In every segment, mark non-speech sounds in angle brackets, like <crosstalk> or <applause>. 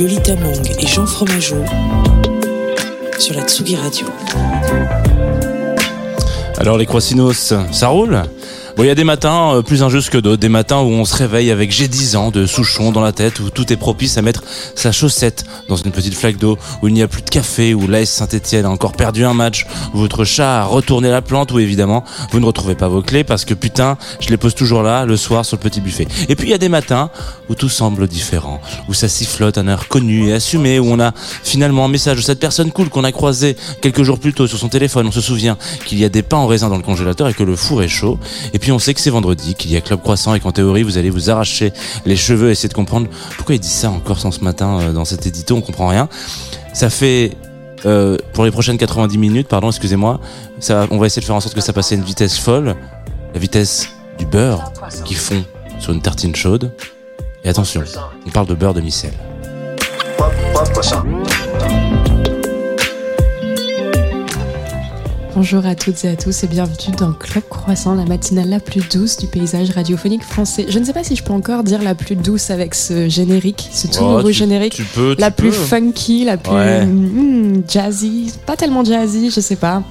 Lolita Mang et Jean Fromageau sur la Tsugi Radio. Alors les croissinos, ça roule? Bon, il y a des matins euh, plus injustes que d'autres, des matins où on se réveille avec j'ai 10 ans de Souchon dans la tête, où tout est propice à mettre sa chaussette dans une petite flaque d'eau, où il n'y a plus de café, où l'AS Saint-Etienne a encore perdu un match, où votre chat a retourné la plante, où évidemment vous ne retrouvez pas vos clés parce que putain, je les pose toujours là le soir sur le petit buffet. Et puis il y a des matins où tout semble différent, où ça sifflote un heure connu et assumé, où on a finalement un message de cette personne cool qu'on a croisé quelques jours plus tôt sur son téléphone, on se souvient qu'il y a des pains en raisin dans le congélateur et que le four est chaud, et puis on sait que c'est vendredi, qu'il y a Club Croissant et qu'en théorie vous allez vous arracher les cheveux, essayer de comprendre pourquoi il dit ça encore sans ce matin euh, dans cet édito, on comprend rien. Ça fait euh, pour les prochaines 90 minutes, pardon, excusez-moi, ça, on va essayer de faire en sorte que ça passe à une vitesse folle, la vitesse du beurre qui fond sur une tartine chaude. Et attention, on parle de beurre de micelle. Bonjour à toutes et à tous et bienvenue dans Club Croissant, la matinale la plus douce du paysage radiophonique français. Je ne sais pas si je peux encore dire la plus douce avec ce générique, ce tout Oh, nouveau tu- générique. Tu peux, la plus funky, la plus Ouais. mm, jazzy, pas tellement jazzy, je sais pas.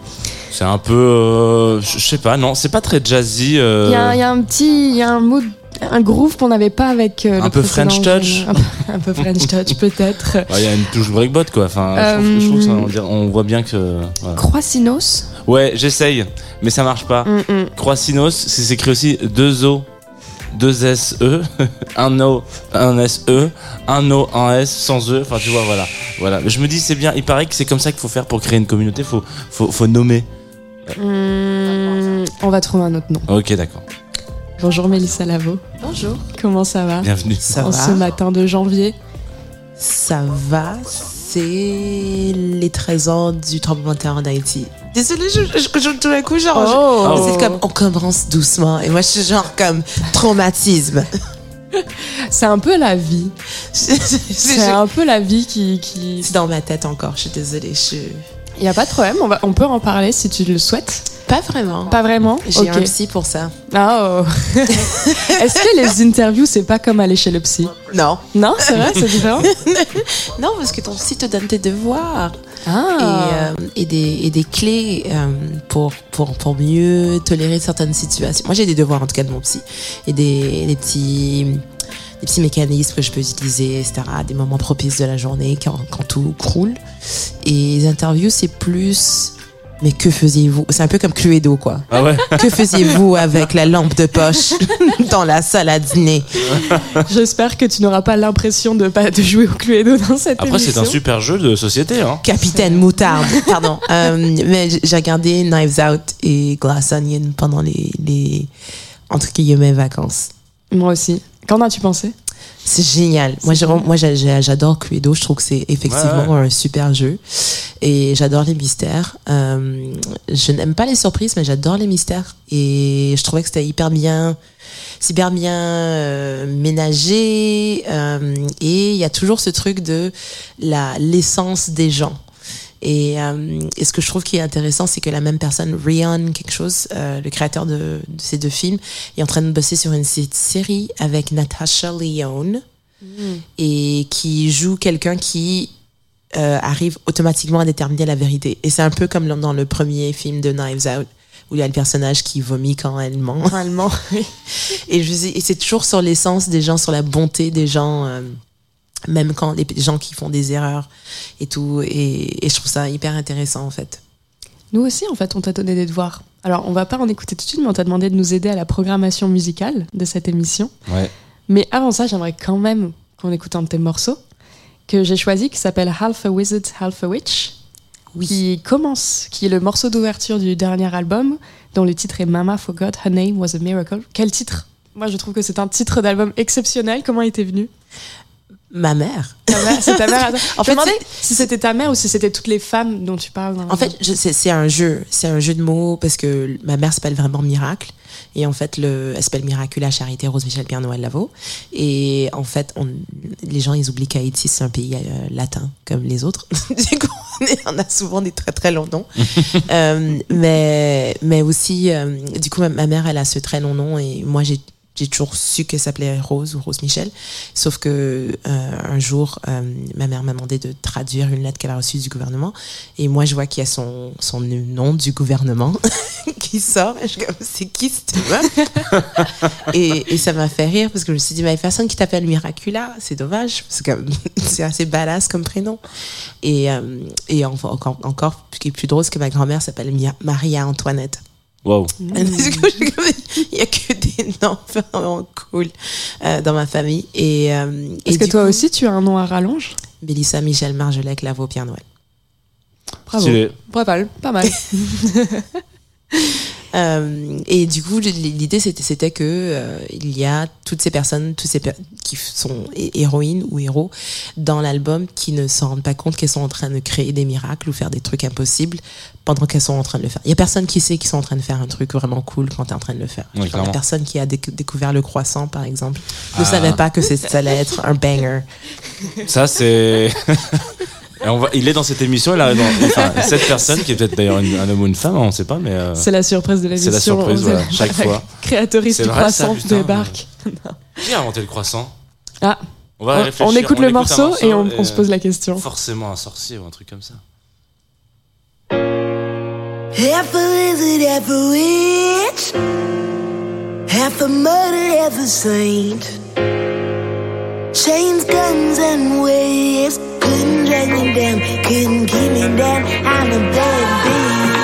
C'est un peu, euh, je sais pas, non, c'est pas très jazzy. euh, Il y, y a un petit, il y a un mood, un groove qu'on n'avait pas avec euh, Un le peu French touch. un, peu, un peu French <laughs> touch peut-être. ouais, Il y a une touche breakbot quoi. Enfin, je trouve- je trouve, Euh, ça, on, voit bien que. Croissinos. Ouais, j'essaye, mais ça marche pas. Mm, mm. C'est s'écrit aussi deux O, deux S E, <laughs> un O, un S E, un O, un S sans E. Enfin, tu vois, voilà, voilà. Je me dis c'est bien. Il paraît que c'est comme ça qu'il faut faire pour créer une communauté. Faut, faut, faut nommer. Mm, on va trouver un autre nom. Ok, d'accord. Bonjour Mélissa Lavo. Bonjour. Comment ça va? Bienvenue. Ça en va ce matin de janvier Ça va, c'est les 13 ans du tremblement de terre en Haïti. Désolée, je, je, je- tout d'un coup, genre, je- Oh. c'est comme on commence doucement. Et moi, je suis genre comme traumatisme. <laughs> C'est un peu la vie. <laughs> C'est un peu la vie qui. qui... C'est dans ma tête encore, je suis désolée. Je... Il n'y a pas de problème, on, va, on peut en parler si tu le souhaites. Pas vraiment. Pas vraiment J'ai Ok. un psy pour ça. Oh. <laughs> Est-ce que les interviews, c'est pas comme aller chez le psy Non. Non, c'est vrai, c'est différent <laughs> Non, parce que ton psy te donne tes devoirs et, Ah euh, et, des, et des clés euh, pour, pour, pour mieux tolérer certaines situations. Moi, j'ai des devoirs en tout cas de mon psy et des, des petits des petits mécanismes que je peux utiliser, etc. Des moments propices de la journée quand, quand tout croule. Et les interviews, c'est plus. Mais que faisiez-vous? C'est un peu comme Cluedo, quoi. Ah ouais? Que faisiez-vous avec la lampe de poche <laughs> dans la salle à dîner? J'espère que tu n'auras pas l'impression de pas de jouer au Cluedo dans cette Après, c'est un super jeu de société. Hein. Capitaine Moutarde, <laughs> pardon. Euh, mais j'ai regardé Knives Out et Glass Onion pendant les, les entre guillemets vacances. Moi aussi. Qu'en as-tu pensé? C'est génial. Moi, j'adore Cluedo. Je trouve que c'est effectivement Ouais, un super jeu. Et j'adore les mystères. Euh, je n'aime pas les surprises, mais j'adore les mystères. Et je trouvais que c'était hyper bien, super bien euh, ménagé. euh, et il y a toujours ce truc de la l'essence des gens. Et, euh, et ce que je trouve qui est intéressant, c'est que la même personne, Rion quelque chose, euh, le créateur de, de ces deux films, est en train de bosser sur une sé- série avec Natasha Lyonne et qui joue quelqu'un qui euh, arrive automatiquement à déterminer la vérité. Et c'est un peu comme dans le premier film de Knives Out où il y a le personnage qui vomit quand elle ment. <laughs> Et, c'est toujours sur l'essence des gens, sur la bonté des gens, même quand les gens qui font des erreurs et tout. Et, et je trouve ça hyper intéressant en fait. Nous aussi, en fait, on t'a donné des devoirs. Alors, on va pas en écouter tout de suite, mais on t'a demandé de nous aider à la programmation musicale de cette émission. Ouais. Mais avant ça, j'aimerais quand même qu'on écoute un de tes morceaux que j'ai choisi qui s'appelle Half a Wizard, Half a Witch. Qui commence, qui est le morceau d'ouverture du dernier album, dont le titre est Mama Forgot Her Name Was a Miracle. Quel titre? Moi, je trouve que c'est un titre d'album exceptionnel. Comment il était venu? Ma mère. Ta mère- C'est ta mère. <laughs> En fait, si c'était ta mère ou si c'était toutes les femmes dont tu parles. dans- En fait, je- c'est c'est un jeu. C'est un jeu de mots parce que ma mère s'appelle vraiment Miracle. Et en fait, le, elle s'appelle Miracula Charité Rose Michel Pierre Noël Lavaux. Et en fait, on, les gens, ils oublient qu'Haïti, c'est un pays euh, latin, comme les autres. <laughs> Du coup, on est- on a souvent des très très longs noms. <laughs> Euh, mais, mais aussi, euh, du coup, ma, ma mère, elle a ce très long nom. Et moi, j'ai j'ai toujours su qu'elle s'appelait Rose ou Rose Michel. Sauf que euh, un jour, euh, ma mère m'a demandé de traduire une lettre qu'elle a reçue du gouvernement. Et moi, je vois qu'il y a son, son nom du gouvernement <laughs> qui sort. Et je suis comme, c'est qui cette meuf <laughs> et, et ça m'a fait rire parce que je me suis dit, mais personne qui t'appelle Miracula. C'est dommage parce que <laughs> c'est assez badass comme prénom. Et, euh, et en- encore, encore, ce qui est plus drôle, c'est que ma grand-mère s'appelle Maria Antoinette. Wow. Il y a que <laughs> noms vraiment cool euh, dans ma famille. Et, euh, et Est-ce que toi coup, aussi tu as un nom à rallonge? Mélissa Michel Marjolec Lavaux Pierre Noël. Bravo. Pas mal, pas mal. <laughs> Euh, et du coup, l'idée c'était c'était que euh, il y a toutes ces personnes, toutes ces per- qui sont hé- héroïnes ou héros dans l'album qui ne s'en rendent pas compte qu'elles sont en train de créer des miracles ou faire des trucs impossibles pendant qu'elles sont en train de le faire. Il y a personne qui sait qu'ils sont en train de faire un truc vraiment cool quand tu es en train de le faire. Oui, la personne qui a déc- découvert le croissant par exemple ne Ah. savait pas que ça allait être un banger. Ça, c'est. <laughs> Et on va... Il est dans cette émission, il arrive dans... enfin, cette personne, qui est peut-être d'ailleurs un homme ou une femme, on ne sait pas, mais. euh, C'est la surprise de l'émission. C'est la surprise, voilà, chaque <laughs> fois. Créatrice C'est du vrai, ça, croissant putain. débarque. <laughs> Qui a inventé le croissant? Ah, On va on, réfléchir. on écoute le morceau, et on, on se pose la question. Forcément un sorcier ou un truc comme ça. Half a lizard, half a witch. Half a murder, half a saint. Chains, guns, and waves. Couldn't drag me down, couldn't keep me down. I'm a bad bitch.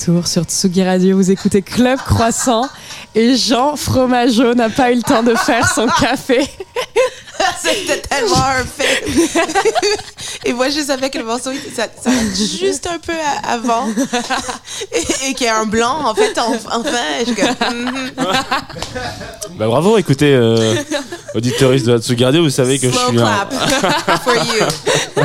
Retour sur Tsugi Radio, vous écoutez Club Croissant et Jean Fromageau n'a pas eu le temps de faire son café. <laughs> C'était tellement un fait. <laughs> et moi, je savais que le morceau, il- ça, ça juste un peu à- avant. <laughs> et et qu'il y a un blanc, en fait, en- enfin. je suis comme. Bah bravo, écoutez, euh, auditeuriste de Hatsu Radio, vous savez que je suis un... clap for you.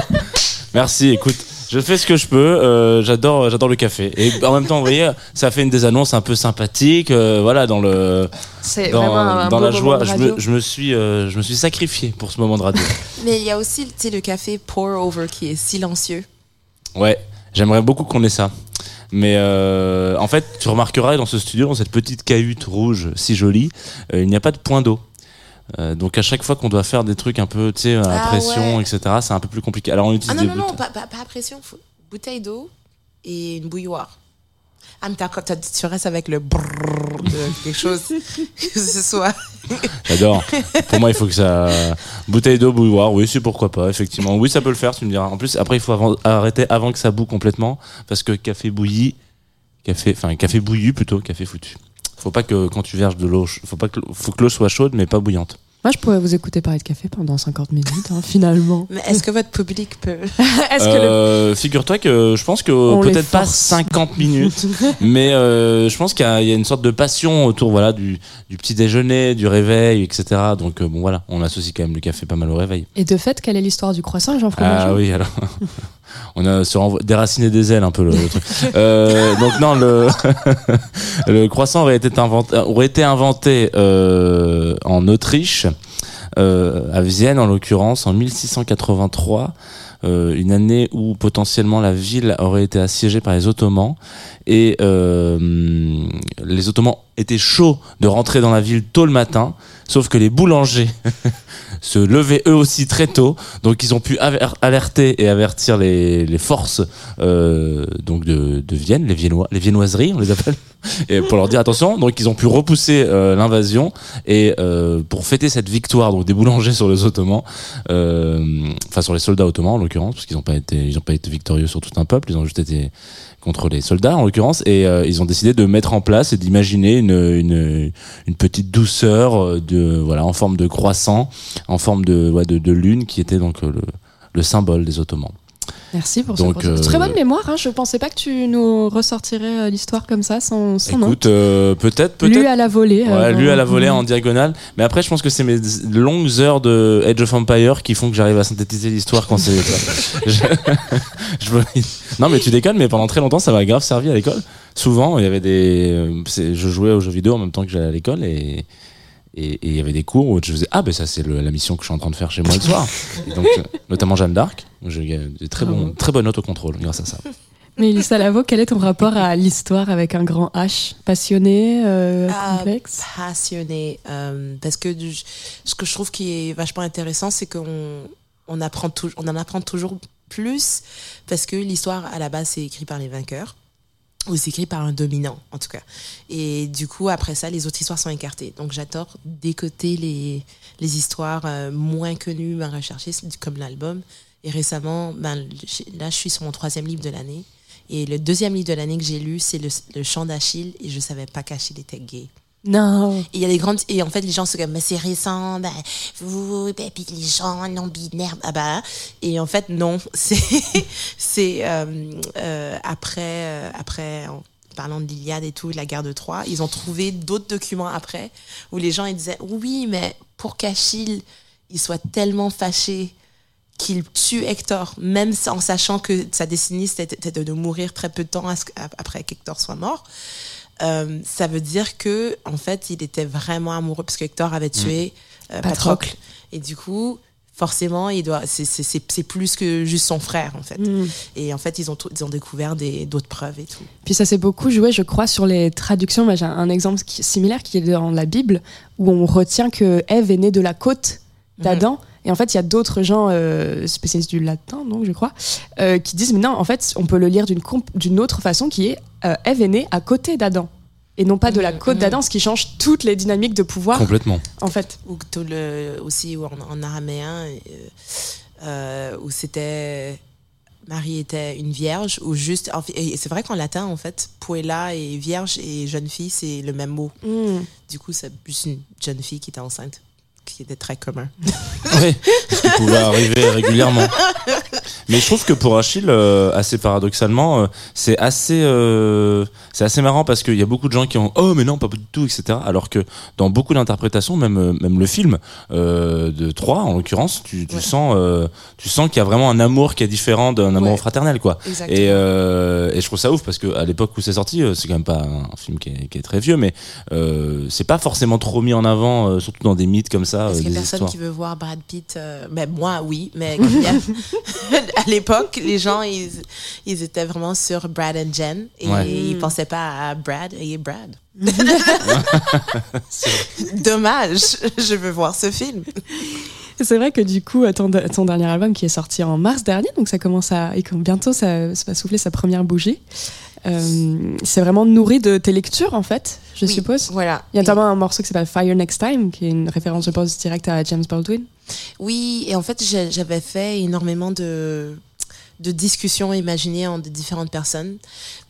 Merci, écoute, je fais ce que je peux, euh, j'adore j'adore le café. Et en même temps, vous voyez, ça fait une des annonces un peu sympathiques, euh, voilà, dans le C'est dans, vraiment un dans beau la joie. de Je me, je me suis euh, je me suis sacrifié pour ce moment de radio. <laughs> Mais il y a aussi, le café pour over qui est silencieux. Ouais, j'aimerais beaucoup qu'on ait ça. Mais euh, en fait, tu remarqueras dans ce studio, dans cette petite cahute rouge si jolie, euh, il n'y a pas de point d'eau. Euh, donc à chaque fois qu'on doit faire des trucs un peu, tu sais, à Ah pression, ouais. etc., c'est un peu plus compliqué. Alors on utilise Ah non, des non, non, bouteilles- pas, pas, pas à pression. faut- bouteille d'eau et une bouilloire. Ah, mais t'as- t'as- tu restes avec le brrrr de quelque chose. <laughs> que ce soit. J'adore. Pour moi, il faut que ça. Bouteille d'eau, bouilloire, oui, c'est pourquoi pas, effectivement. Oui, ça peut le faire, tu me diras. En plus, après, il faut avant- arrêter avant que ça boue complètement, parce que café bouilli, café, enfin, café bouillu plutôt, café foutu. Faut pas que quand tu verges de l'eau, faut pas que, faut que l'eau soit chaude, mais pas bouillante. Moi, je pourrais vous écouter parler de café pendant 50 minutes, hein, finalement. Mais est-ce que votre public peut. <laughs> Le Euh, Figure-toi que je pense que peut-être pas force. 50 <laughs> minutes, mais euh, je pense qu'il y, a il y a une sorte de passion autour voilà du, du petit déjeuner, du réveil, etc. Donc euh, bon voilà, on associe quand même le café pas mal au réveil. Et de fait, quelle est l'histoire du croissant, Jean Ah oui, alors. <laughs> On a déraciné des ailes un peu le, truc. Euh, donc non, le, <laughs> croissant aurait été été inventé euh, en Autriche, euh, à Vienne en l'occurrence, en 1683. euh, une année où potentiellement la ville aurait été assiégée par les Ottomans et euh, les Ottomans étaient chauds de rentrer dans la ville tôt le matin, sauf que les boulangers <laughs> se levaient eux aussi très tôt, donc ils ont pu alerter et avertir les, les forces euh, donc de, de Vienne, les Viennois, les viennoiseries on les appelle, <laughs> et pour leur dire attention. Donc ils ont pu repousser euh, l'invasion et euh, pour fêter cette victoire donc des boulangers sur les Ottomans, euh, enfin sur les soldats ottomans en l'occurrence, parce qu'ils n'ont pas été ils ont pas été victorieux sur tout un peuple, ils ont juste été contre les soldats en l'occurrence et euh, ils ont décidé de mettre en place et d'imaginer une, une, une petite douceur euh, de voilà en forme de croissant forme de ouais, de, de lune qui était donc euh, le, le symbole des Ottomans. Merci pour Donc, ce euh, Très bonne mémoire, hein. je pensais pas que tu nous ressortirais euh, l'histoire comme ça, sans, sans nom. Écoute, euh, peut-être Lu peut-être à la volée. Ouais, euh, lu à la volée en diagonale. Mais après, je pense que c'est mes longues heures de Age of Empire qui font que j'arrive à synthétiser l'histoire quand c'est. je, <laughs> je me- Non, mais tu déconnes, mais pendant très longtemps, ça m'a grave servi à l'école. Souvent, il y avait des. Je jouais aux jeux vidéo en même temps que j'allais à l'école et. Et il y avait des cours où je faisais Ah, ben ça, c'est la mission que je suis en train de faire chez moi le soir. Et donc, euh, <laughs> notamment Jeanne d'Arc. où J'ai eu des très, bons, très bonnes notes au contrôle grâce à ça. Mais Lisa Lavo, quel est ton rapport à l'histoire avec un grand H? Passionné, euh, Ah, complexe? passionné euh, parce que du- ce que je trouve qui est vachement intéressant c'est qu'on on apprend on en apprend toujours plus parce que l'histoire à la base c'est écrit par les vainqueurs ou écrit par un dominant en tout cas. Et du coup après ça les autres histoires sont écartées. Donc j'adore décoter les les histoires euh, moins connues moins recherchées comme l'album. Et récemment ben là je suis sur mon troisième livre de l'année. Et le deuxième livre de l'année que j'ai lu c'est le, le chant d'Achille. Et je savais pas qu'Achille était gay Non. et il y a des grandes et en fait les gens se comme mais c'est récent ben vous ben, puis les gens non binaires ah bah et en fait non <laughs> c'est c'est euh, euh, après euh, après en parlant de l'Iliade et tout de la guerre de Troie ils ont trouvé d'autres documents après où les gens ils disaient oui mais pour qu'Achille il soit tellement fâché qu'il tue Hector, même en sachant que sa destinée c'était de mourir très peu de temps après qu'Hector soit mort. Euh, ça veut dire que en fait il était vraiment amoureux parce que Hector avait tué euh, Patrocle. Patrocle et du coup forcément il doit c'est- c'est c'est- c'est plus que juste son frère en fait Mm. et en fait ils ont ils ont découvert des d'autres preuves et tout Puis ça s'est beaucoup joué, je crois, sur les traductions. J'ai un exemple qui- similaire qui est dans la Bible, où on retient que Ève est née de la côte d'Adam. Et en fait, il y a d'autres gens euh, spécialistes du latin, donc je crois, euh, qui disent mais non, en fait, on peut le lire d'une autre façon, qui est euh, Ève est née à côté d'Adam. Et non pas de la côte d'Adam, ce qui change toutes les dynamiques de pouvoir, Complètement. en fait. ou tout le, aussi ou en, en araméen euh, euh, où c'était Marie était une vierge ou juste. C'est vrai qu'en latin, en fait, puella et vierge et jeune fille, c'est le même mot. Mm. Du coup, c'est plus une jeune fille qui était enceinte, qui était très commun. <laughs> Oui, ce qui pouvait arriver régulièrement. Mais je trouve que pour Achille, euh, assez paradoxalement, euh, c'est assez, euh, c'est assez marrant parce qu'il y a beaucoup de gens qui ont oh mais non pas du tout etc. Alors que dans beaucoup d'interprétations, même même le film de 3 en l'occurrence, tu, tu Ouais. sens tu sens qu'il y a vraiment un amour qui est différent d'un amour Ouais. fraternel quoi. Exactement. Et, et je trouve ça ouf parce que à l'époque où c'est sorti, c'est quand même pas un film qui est, qui est très vieux, mais c'est pas forcément trop mis en avant, surtout dans des mythes comme ça, Parce euh, qu'il y des a personne histoires. qui veut voir Brad Pitt. euh, mais moi, oui. Mais <laughs> a- <laughs> à l'époque, les gens, ils, ils étaient vraiment sur Brad and Jen. Et Ouais. ils pensaient pas à Brad et Brad. <laughs> Dommage. Je veux voir ce film. C'est vrai que du coup, ton, ton dernier album qui est sorti en mars dernier, donc ça commence à. et bientôt, ça, ça va souffler sa première bougie. Euh, c'est vraiment nourri de tes lectures, en fait, je Oui, suppose. Voilà. Il y a notamment un morceau qui s'appelle Fire Next Time, qui est une référence, je pense, directe à James Baldwin. Oui, et en fait, j'avais fait énormément de, de discussions imaginées entre différentes personnes,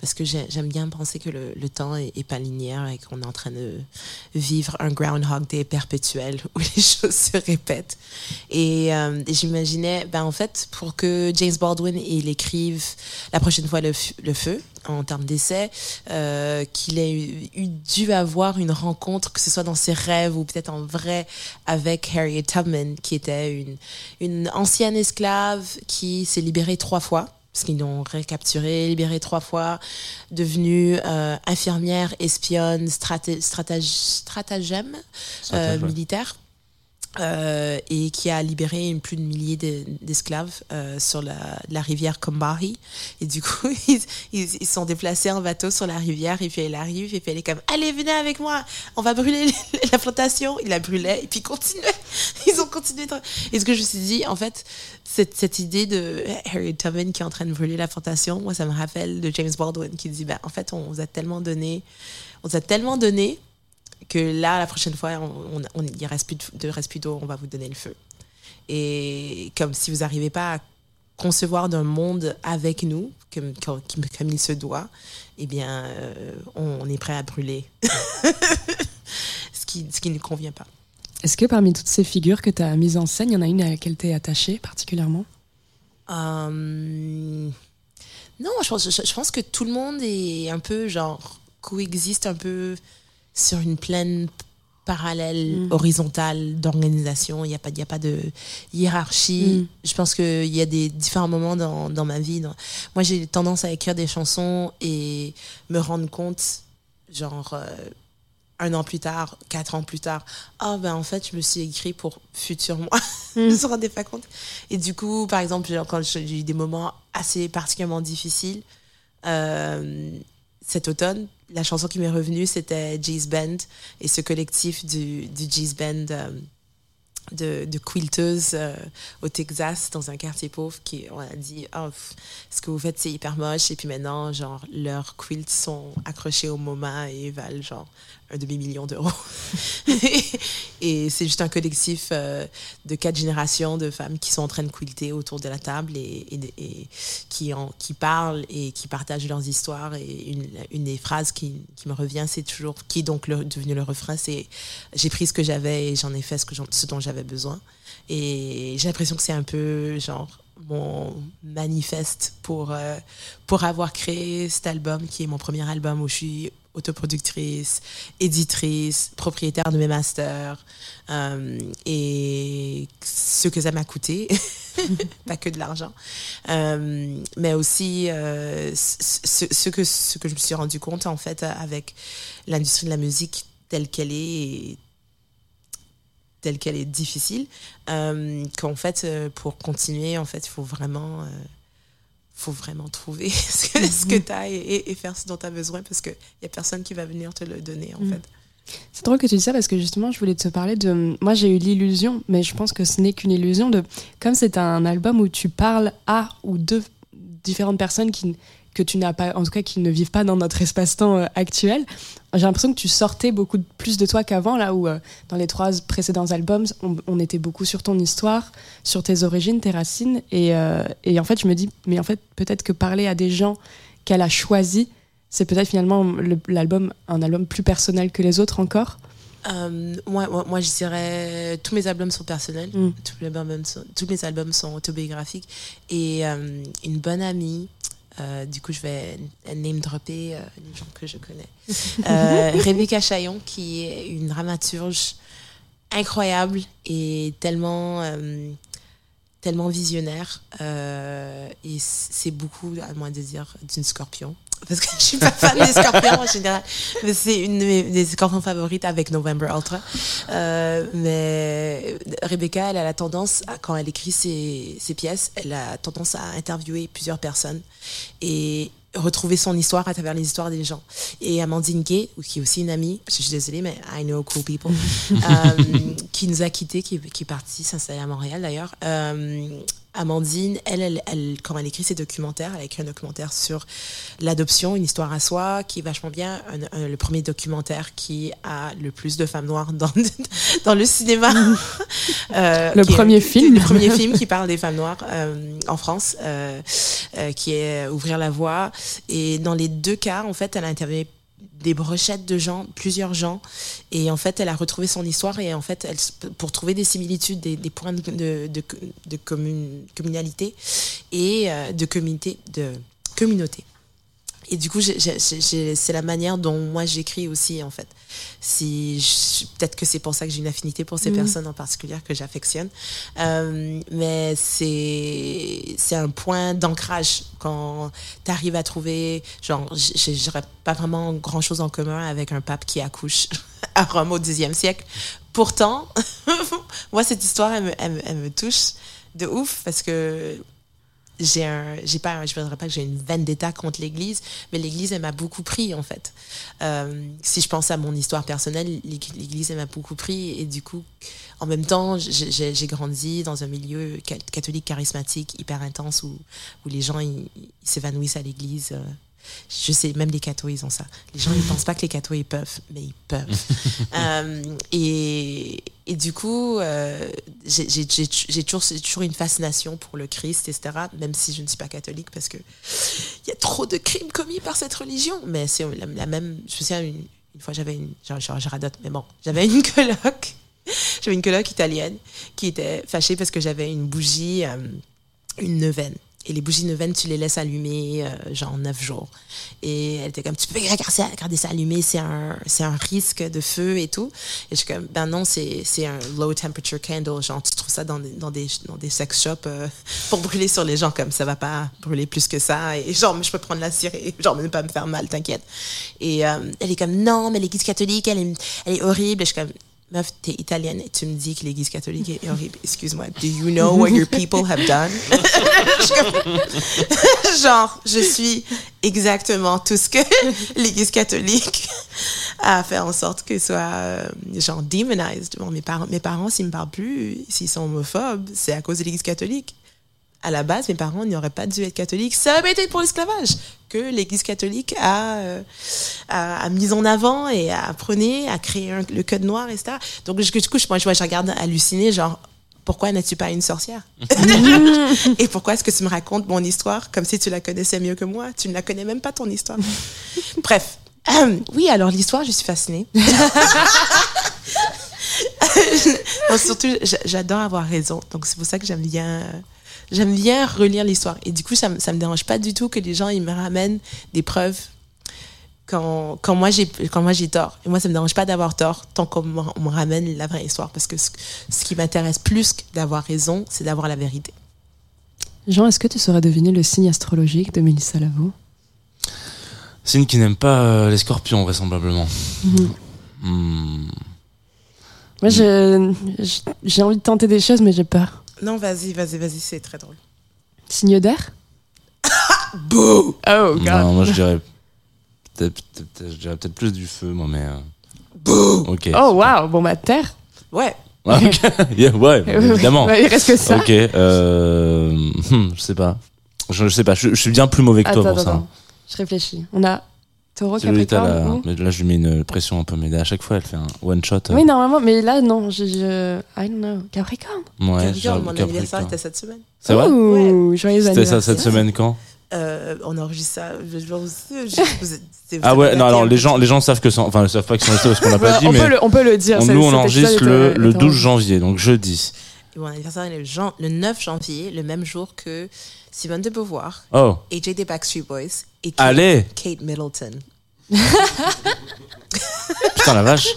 parce que j'ai- j'aime bien penser que le, le temps est, est pas linéaire et qu'on est en train de vivre un Groundhog Day perpétuel <laughs> où les choses se répètent. Et, euh, et j'imaginais, ben, en fait, pour que James Baldwin il écrive la prochaine fois le feu, en termes d'essai, euh, qu'il ait eu, eu dû avoir une rencontre, que ce soit dans ses rêves ou peut-être en vrai, avec Harriet Tubman, qui était une, une ancienne esclave qui s'est libérée trois fois. Parce qu'ils l'ont recapturée, libérée trois fois, devenue euh, infirmière, espionne, straté- stratège- stratagème euh, militaire. Euh, et qui a libéré plus de milliers de- d'esclaves euh, sur la, rivière Combahee. Et du coup, <laughs> ils, ils, sont déplacés en bateau sur la rivière, et puis elle arrive, et puis elle est comme Allez, venez avec moi, on va brûler <laughs> la plantation. Il la brûlait, et puis ils continuaient. <laughs> Ils ont continué. Et ce que je me suis dit, en fait, cette, idée de Harriet Tubman qui est en train de brûler la plantation, moi, ça me rappelle de James Baldwin qui dit ben, En fait, on vous a tellement donné, on vous a tellement donné que là, la prochaine fois, on, on, on- il ne reste plus de, de reste plus d'eau, on va vous donner le feu. Et comme si vous n'arrivez pas à concevoir d'un monde avec nous, comme, comme, comme il se doit, eh bien, euh, on, on est prêt à brûler. <laughs> ce qui ce qui ne convient pas. Est-ce que parmi toutes ces figures que tu as mises en scène, il y en a une à laquelle tu es attachée particulièrement? Euh, non, je pense, je, je pense que tout le monde est un peu genre coexiste un peu sur une plaine parallèle, Mm. horizontale d'organisation. Il n'y a, pas- y a pas de hiérarchie. Mm. Je pense qu'il y a des différents moments dans, dans ma vie. dans- Moi, j'ai tendance à écrire des chansons et me rendre compte, genre, euh, un an plus tard, quatre ans plus tard, ah ben en fait, je me suis écrit pour futur moi. <laughs> je ne me rendais pas compte. Et du coup, par exemple, quand j'ai eu des moments assez particulièrement difficiles, euh, cet automne, la chanson qui m'est revenue, c'était G's Band et ce collectif du, du Band euh, de, quilteuses euh, au Texas, dans un quartier pauvre, qui on a dit oh, ce que vous faites, c'est hyper moche. Et puis maintenant, genre, leurs quilts sont accrochés au MoMA et valent genre un demi-million d'euros. <laughs> et c'est juste un collectif euh, de quatre générations de femmes qui sont en train de quilter autour de la table et, qui, en, qui parlent et qui partagent leurs histoires. Et une, une des phrases qui, qui me revient, c'est toujours, qui est donc devenu le refrain, c'est j'ai pris ce que j'avais et j'en ai fait ce, que ce dont j'avais besoin. Et j'ai l'impression que c'est un peu genre mon manifeste pour, euh, pour avoir créé cet album qui est mon premier album où je suis autoproductrice, éditrice, propriétaire de mes masters euh, et ce que ça m'a coûté, <laughs> pas que de l'argent, euh, mais aussi euh, ce, que, ce que je me suis rendu compte en fait avec l'industrie de la musique telle qu'elle est telle qu'elle est difficile, qu'en fait, pour continuer, en fait, il faut vraiment, faut vraiment trouver <laughs> ce que, que tu as et, et- et faire ce dont tu as besoin parce qu'il n'y a personne qui va venir te le donner, en Mm. fait. C'est drôle que tu dis ça parce que justement, je voulais te parler de. Moi, j'ai eu l'illusion, mais je pense que ce n'est qu'une illusion de. Comme c'est un album où tu parles à ou de différentes personnes qui, que tu n'as pas, en tout cas qui ne vivent pas dans notre espace-temps euh, actuel. J'ai l'impression que tu sortais beaucoup plus de toi qu'avant, là où euh, dans les trois précédents albums, on, on était beaucoup sur ton histoire, sur tes origines, tes racines. Et, euh, et en fait, je me dis, mais en fait, peut-être que parler à des gens qu'elle a choisis, c'est peut-être finalement le- l'album, un album plus personnel que les autres encore. Euh, moi, moi, moi, je dirais tous mes albums sont personnels, Mm. tous, les albums sont, tous mes albums sont autobiographiques. Et euh, une bonne amie, euh, du coup, je vais name dropper euh, les gens que je connais. Euh, <laughs> Rebecca Chaillon, qui est une dramaturge incroyable et tellement, euh, tellement visionnaire. Euh, et c'est beaucoup, à moins de dire, d'une scorpion. Parce que <laughs> je suis pas fan des scorpions en général. Mais c'est une de mes des scorpions favorites avec November Ultra. Euh, mais Rebecca, elle a la tendance, à- quand elle écrit ses, ses pièces, elle a tendance à interviewer plusieurs personnes et retrouver son histoire à travers les histoires des gens. Et Amandine Gay, qui est aussi une amie, je suis désolée, mais I know cool people, <laughs> euh, qui nous a quittés, qui, qui est partie s'installer à Montréal d'ailleurs. Euh, Amandine, elle, elle, elle, quand elle écrit ses documentaires, elle a écrit un documentaire sur l'adoption, une histoire à soi, qui est vachement bien. Un- un- le premier documentaire qui a le plus de femmes noires dans, <laughs> dans le cinéma. Euh, Le est- premier film. Le premier film qui parle des femmes noires euh, en France, euh, euh, qui est Ouvrir la voie. Et dans les deux cas, en fait, elle a interviewé des brochettes de gens, plusieurs gens, et en fait, elle a retrouvé son histoire et en fait, elle, pour trouver des similitudes, des, points de, de, de, de commun- communalité et euh, de communauté, de communauté. Et du coup, c'est la manière dont moi j'écris aussi, en fait. Si Peut-être que c'est pour ça que j'ai une affinité pour ces Mhm. personnes en particulier que j'affectionne. Euh, mais c'est un point d'ancrage quand tu arrives à trouver. Genre, j'aurais pas vraiment grand chose en commun avec un pape qui accouche <laughs> à Rome au Xe siècle. Pourtant, <laughs> moi, cette histoire, elle me, elle me- elle me touche de ouf parce que j'ai un j'ai pas je voudrais pas que j'ai une vendetta contre l'église mais l'église elle m'a beaucoup pris en fait. Euh, si je pense à mon histoire personnelle l'Ég- l'église elle m'a beaucoup pris et du coup en même temps j'ai- grandi dans un milieu ca- catholique charismatique hyper intense où où les gens s'évanouissent à l'église euh, je sais, même les cathos, ils ont ça. Les gens, ils pensent pas que les cathos, ils peuvent, mais ils peuvent. <laughs> Euh, et, et du coup, euh, j'ai toujours, toujours une fascination pour le Christ, etc., même si je ne suis pas catholique, parce que il y a trop de crimes commis par cette religion. Mais c'est la, la même. Je me souviens, une, une fois, j'avais une. Genre, genre, je radote, mais bon, j'avais une coloc. J'avais une coloc italienne qui était fâchée parce que j'avais une bougie, euh, une neuvaine. Et les bougies neuvaines, tu les laisses allumer euh, genre neuf jours. Et elle était comme, tu peux regarder ça allumer, c'est un, un risque de feu et tout. Et je suis comme, ben non, c'est, c'est un low temperature candle. Genre, tu trouves ça dans des, dans des, dans des sex shops euh, pour brûler sur les gens, comme ça va pas brûler plus que ça. Et genre, je peux prendre la cire et genre, ne pas me faire mal, t'inquiète. Et euh, elle est comme, non, mais l'église catholique, elle est, elle est horrible. Et je suis comme, meuf, t'es italienne et tu me dis que l'église catholique est horrible. Excuse-moi, do you know what your people have done? <laughs> Genre, je suis exactement tout ce que <laughs> l'église catholique a fait en sorte que soit, euh, genre, demonized. Bon, mes parents, mes parents, s'ils me parlent plus, s'ils sont homophobes, c'est à cause de l'église catholique. À la base, mes parents n'auraient pas dû être catholiques. Ça aurait été pour l'esclavage que l'église catholique a, euh, a, a mis en avant et a prôné, a créé un- le code noir, etc. Donc, du coup, je- moi, je, moi, je regarde halluciné, genre, pourquoi n'es-tu pas une sorcière? <laughs> Et pourquoi est-ce que tu me racontes mon histoire comme si tu la connaissais mieux que moi? Tu ne la connais même pas, ton histoire. <laughs> Bref. <clears throat> Oui, alors l'histoire, je suis fascinée. <laughs> Non, surtout, j'a- j'adore avoir raison. Donc, c'est pour ça que j'aime bien, euh, j'aime bien relire l'histoire. Et du coup, ça, me- ça me dérange pas du tout que les gens, ils me ramènent des preuves quand, quand moi j'ai quand moi j'ai tort et moi ça me dérange pas d'avoir tort tant qu'on me, on me ramène la vraie histoire parce que ce, ce qui m'intéresse plus que d'avoir raison c'est d'avoir la vérité Jean, est-ce que tu saurais deviner le signe astrologique de Mélissa Lavo Signe qui n'aime pas euh, les scorpions, vraisemblablement. Mhm. Hmm. Moi, j'ai envie de tenter des choses, mais j'ai peur. Non vas-y vas-y vas-y c'est très drôle Signe d'air <laughs> Bouh Oh, Non, moi je dirais peut-être je dirais peut-être plus du feu, moi, mais. euh, Bouh Ok. Oh, waouh Bon, bah, terre. ouais <laughs> ok. Yeah, <laughs> ouais, évidemment. Ouais, il reste que ça. Ok. Euh... hmm, je sais pas. Je, je sais pas. Je, je suis bien plus mauvais que toi Attends, pour ça. attends. Je réfléchis. On a Taureau, Capricorne. là, ou- mais là, je lui mets une pression un peu, mais à chaque fois, elle fait un one shot. euh, Oui, normalement, mais là, non. Je, je... I don't know. Capricorne. ouais, Capricorne, mon Capricorne. anniversaire était cette semaine. C'est vrai Ouh, joyeux C'était ça cette semaine quand Euh, on enregistre ça. Je, je, je- je- c'est- Ah ouais, non, alors les gens, les gens savent que c'est, enfin, ils savent pas qu'ils sont restés parce qu'on l'a pas Ouais, dit, on, mais peut le, on peut le dire. on- nous, on enregistre le, le est en- 12 janvier, donc jeudi. Et mon anniversaire est le 9 janvier, le même jour que Simone de Beauvoir, Oh, AJ des Backstreet Boys et Kate, allez Kate Middleton. <laughs> Putain, la vache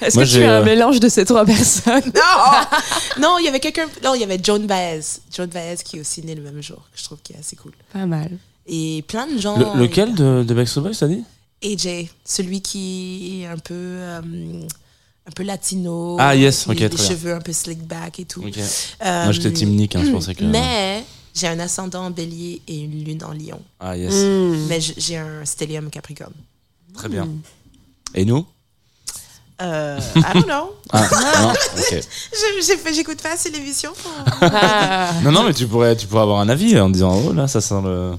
Est-ce Moi, que tu es un euh, mélange de ces trois personnes? Non, <laughs> non, il y avait quelqu'un. Non, il y avait Joan Baez. Joan Baez qui est aussi né le même jour, que je trouve qui est assez cool. Pas mal. Et plein de gens. Le- Lequel de, de Backstreet Boys, t'as dit? AJ, celui qui est un peu. euh, un peu latino. Ah, yes, ok, les, très les bien. cheveux un peu slick back et tout. Ok. Euh, Moi, j'étais Team Nick, hein, pour ça que. Mais j'ai un ascendant en bélier et une lune en lion. Ah, yes. Hmm. Mais j'ai un stellium capricorne. Très bien. Et nous? Euh, I don't know. <laughs> Ah, <laughs> non Ok. Je- j'ai fait- J'écoute pas assez l'émission. pour- Ah, Non, non, mais tu pourrais, tu pourrais avoir un avis en disant, oh là, ça sent le.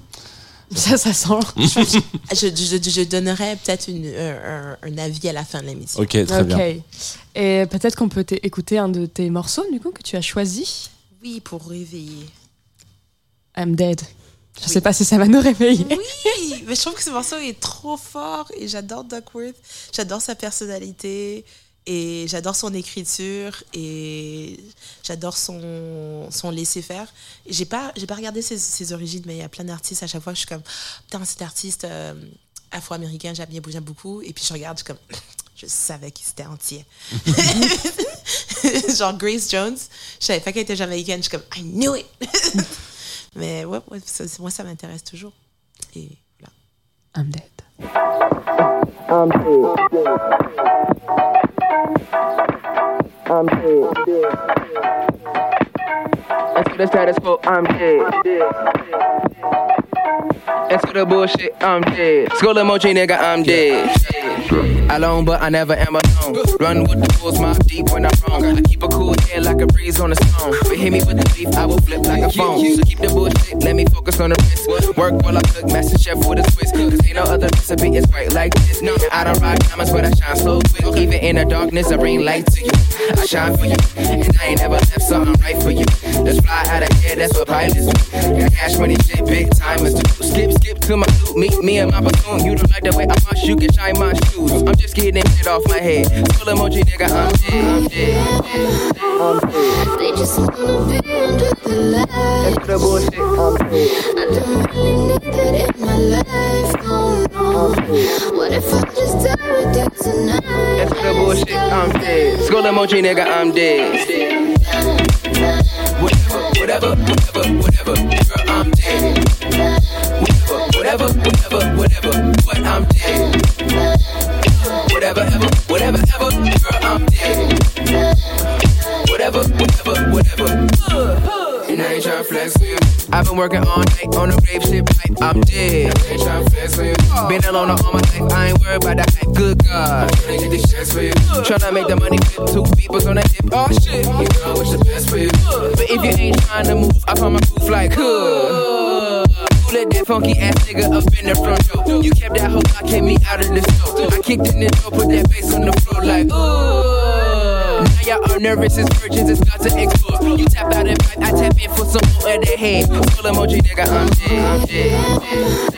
ça, ça sent. <laughs> je, je, je donnerais peut-être une- un, avis à la fin de l'émission. Ok, très bien. Et peut-être qu'on peut écouter un de tes morceaux, du coup, que tu as choisi? Oui, pour réveiller. I'm dead. Je Oui. sais pas si ça va nous réveiller. Oui, mais je trouve que ce morceau est trop fort et j'adore Duckworth. J'adore sa personnalité et j'adore son écriture et j'adore son, son laisser-faire. J'ai pas, j'ai pas regardé ses, ses origines, mais il y a plein d'artistes à chaque fois je suis comme, putain, cet artiste euh, afro-américain, j'aime bien, j'aime beaucoup. Et puis je regarde, je suis comme, je savais qu'il était entier. <laughs> <laughs> Genre Grace Jones, je savais pas qu'elle était jamaïcaine, je suis comme, I knew it! <laughs> Mais ouais, ouais, ça- moi, ça m'intéresse toujours. Et voilà. I'm dead. Into the status quo, I'm dead. Into the bullshit, I'm dead. Skull emoji, nigga, I'm dead. Alone, but I never am alone. Run with the bulls, mob deep when I'm wrong. I keep a cool head like a breeze on a stone. But hit me with the beef, I will flip like a phone. So keep the bullshit, let me focus on the wrist. Work while I cook, master chef with a twist. Cause ain't no other recipe is quite like this. No, I don't rock diamonds, but I shine so quick. Even in the darkness, I bring light to you. I shine for you, and I ain't never left something right for you. Let's fly out of here, that's what pilots do. And cash money shit, big timers do. Skip, skip to my loot, meet me and my platoon. You don't like the way I march, you can shine my shoes. I'm just getting shit off my head. Full emoji, nigga, I'm dead. I'm dead. They just wanna be under the lights. That's the bullshit, I'm dead. I don't really need that in my life. Oh no. What if I just die with you tonight? That's the bullshit, I'm dead. Skull emoji, nigga, I'm dead. Whatever, whatever, whatever, girl, I'm dead. Whatever, whatever, whatever, whatever, what I'm dead. Whatever, ever, whatever, ever, girl, I'm dead. Whatever, whatever, whatever. Uh, And I ain't tryna flex for you. I've been working all night on the rape shit pipe. I'm dead. I ain't tryna flex for you. Been alone all my life. I ain't worried about the hype. Good God. Tryna get these checks for you. Tryna make the money flip. Two people's on the hip. Oh shit. You know what's the best for you. But if you ain't trying to move, I find my groove like huh. Let that funky ass nigga up in the front door? You kept that hoe, I kept me out of the store. I kicked in the door, put that bass on the floor like, ooh. Now y'all nervous as virgins, it's got to explore. You tap out and pipe, I tap in for some more of that head. Full emoji, nigga, I'm dead.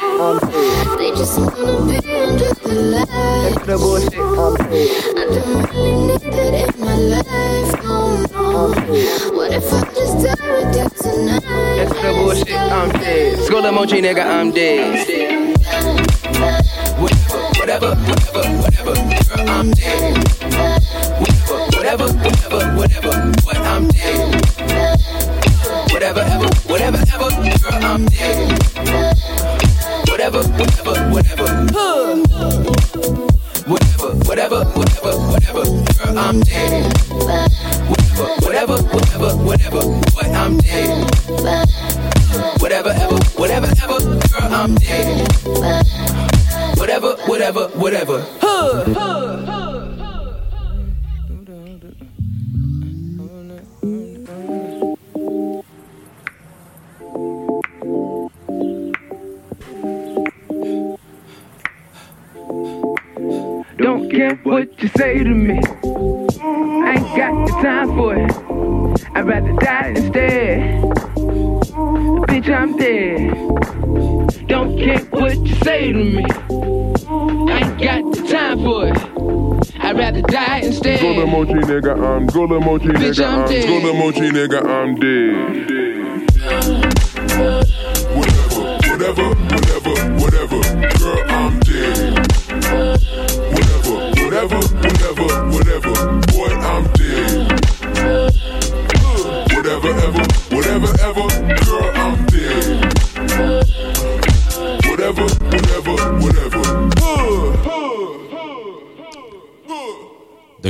I'm dead. They just wanna be under the lights. That's the bullshit, I'm dead. I don't really need that in my life. Oh no. What if I just die with you tonight? That's the bullshit, I'm dead. Skull emoji, nigga, I'm dead. Whatever, whatever, whatever, whatever, girl, I'm dead. Whatever, whatever, whatever, what I'm dead. Whatever, ever, whatever, ever, girl, I'm dead. Whatever, whatever, whatever. Whatever, whatever, whatever, whatever, girl, I'm dead. Whatever, whatever, whatever, whatever, what I'm dead. Whatever, ever, whatever, ever, girl, I'm dead. Whatever, whatever, whatever. care you to me. I ain't got the time for it. I'd rather die instead. Bitch, I'm dead. Don't care what you say to me. I ain't got the time for it. I'd rather die instead. Gula mochi nigga, I'm gula mochi nigga, I'm dead. mochi nigga, I'm dead.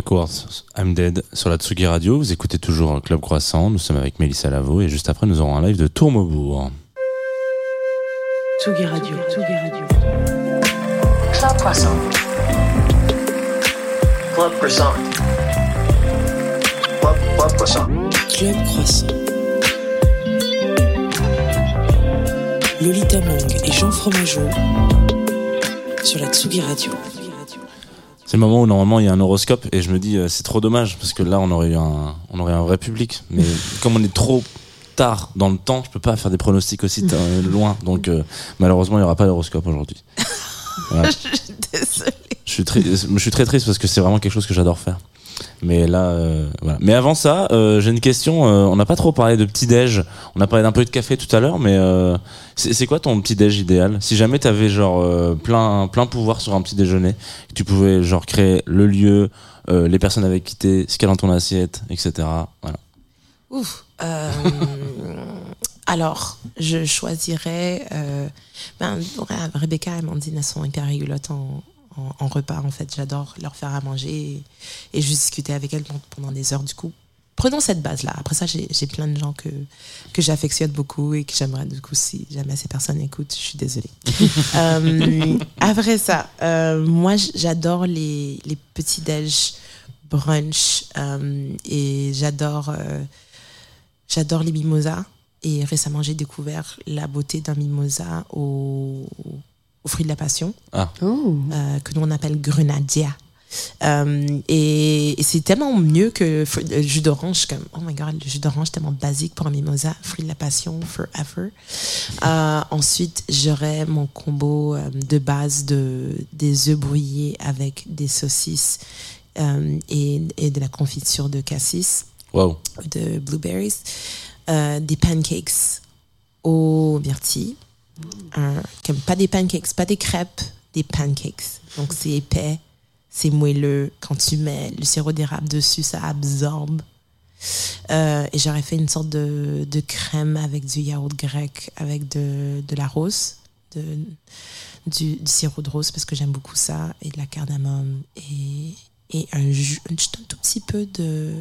Course, I'm Dead sur la Tsugi Radio. Vous écoutez toujours Club Croissant. Nous sommes avec Mélissa Lavo et juste après, nous aurons un live de Tourmebourg. Tsugi Radio. Tsugi Radio. Club Croissant. Club Croissant. Club, Club Croissant. Club Croissant. Lolita Mang et Jean Fromageau sur la Tsugi Radio. C'est le moment où normalement il y a un horoscope et je me dis euh, c'est trop dommage parce que là on aurait eu un, on aurait un vrai public. Mais <laughs> comme on est trop tard dans le temps, je peux pas faire des pronostics aussi euh, loin. Donc euh, malheureusement il y aura pas d'horoscope aujourd'hui. <laughs> Voilà. Désolée. Je suis très, je suis très triste parce que c'est vraiment quelque chose que j'adore faire. Mais là, euh, voilà. Mais avant ça, euh, j'ai une question. euh, on n'a pas trop parlé de petit déj. On a parlé d'un peu de café tout à l'heure, mais c'est quoi ton petit déj idéal? Si jamais t'avais genre euh, plein plein pouvoir sur un petit déjeuner, que tu pouvais genre créer le lieu, les personnes avec qui t'es, ce qu'il y a dans ton assiette, etc. Voilà. <laughs> Alors, je choisirais. Ben, Rebecca et Amandine, elles sont hyper rigolotes en, en, en repas. En fait, j'adore leur faire à manger et, et juste discuter avec elles pendant- des heures. Du coup, prenons cette base-là. Après ça, j'ai plein de gens que, que j'affectionne beaucoup et que j'aimerais, du coup, si jamais ces personnes écoutent, je suis désolée. <laughs> Euh, après ça, euh, moi, j'adore les, les petits déj brunch euh, et j'adore j'adore les mimosas. Et récemment, j'ai découvert la beauté d'un mimosa au, au fruit de la passion, Ah, Oh. euh, que nous on appelle grenadia. Euh, et, et c'est tellement mieux que le jus d'orange. Comme, oh my god, le jus d'orange tellement basique pour un mimosa, fruit de la passion, forever. Euh, ensuite, j'aurais mon combo euh, de base de des œufs brouillés avec des saucisses euh, et, et de la confiture de cassis de blueberries, euh, des pancakes au myrtille, comme pas des pancakes, pas des crêpes, des pancakes. Donc c'est épais, c'est moelleux. Quand tu mets le sirop d'érable dessus, ça absorbe. Euh, et j'aurais fait une sorte de, crème avec du yaourt grec, avec de, la rose, du, sirop de rose, parce que j'aime beaucoup ça, et de la cardamome, et, et un, tout petit peu de,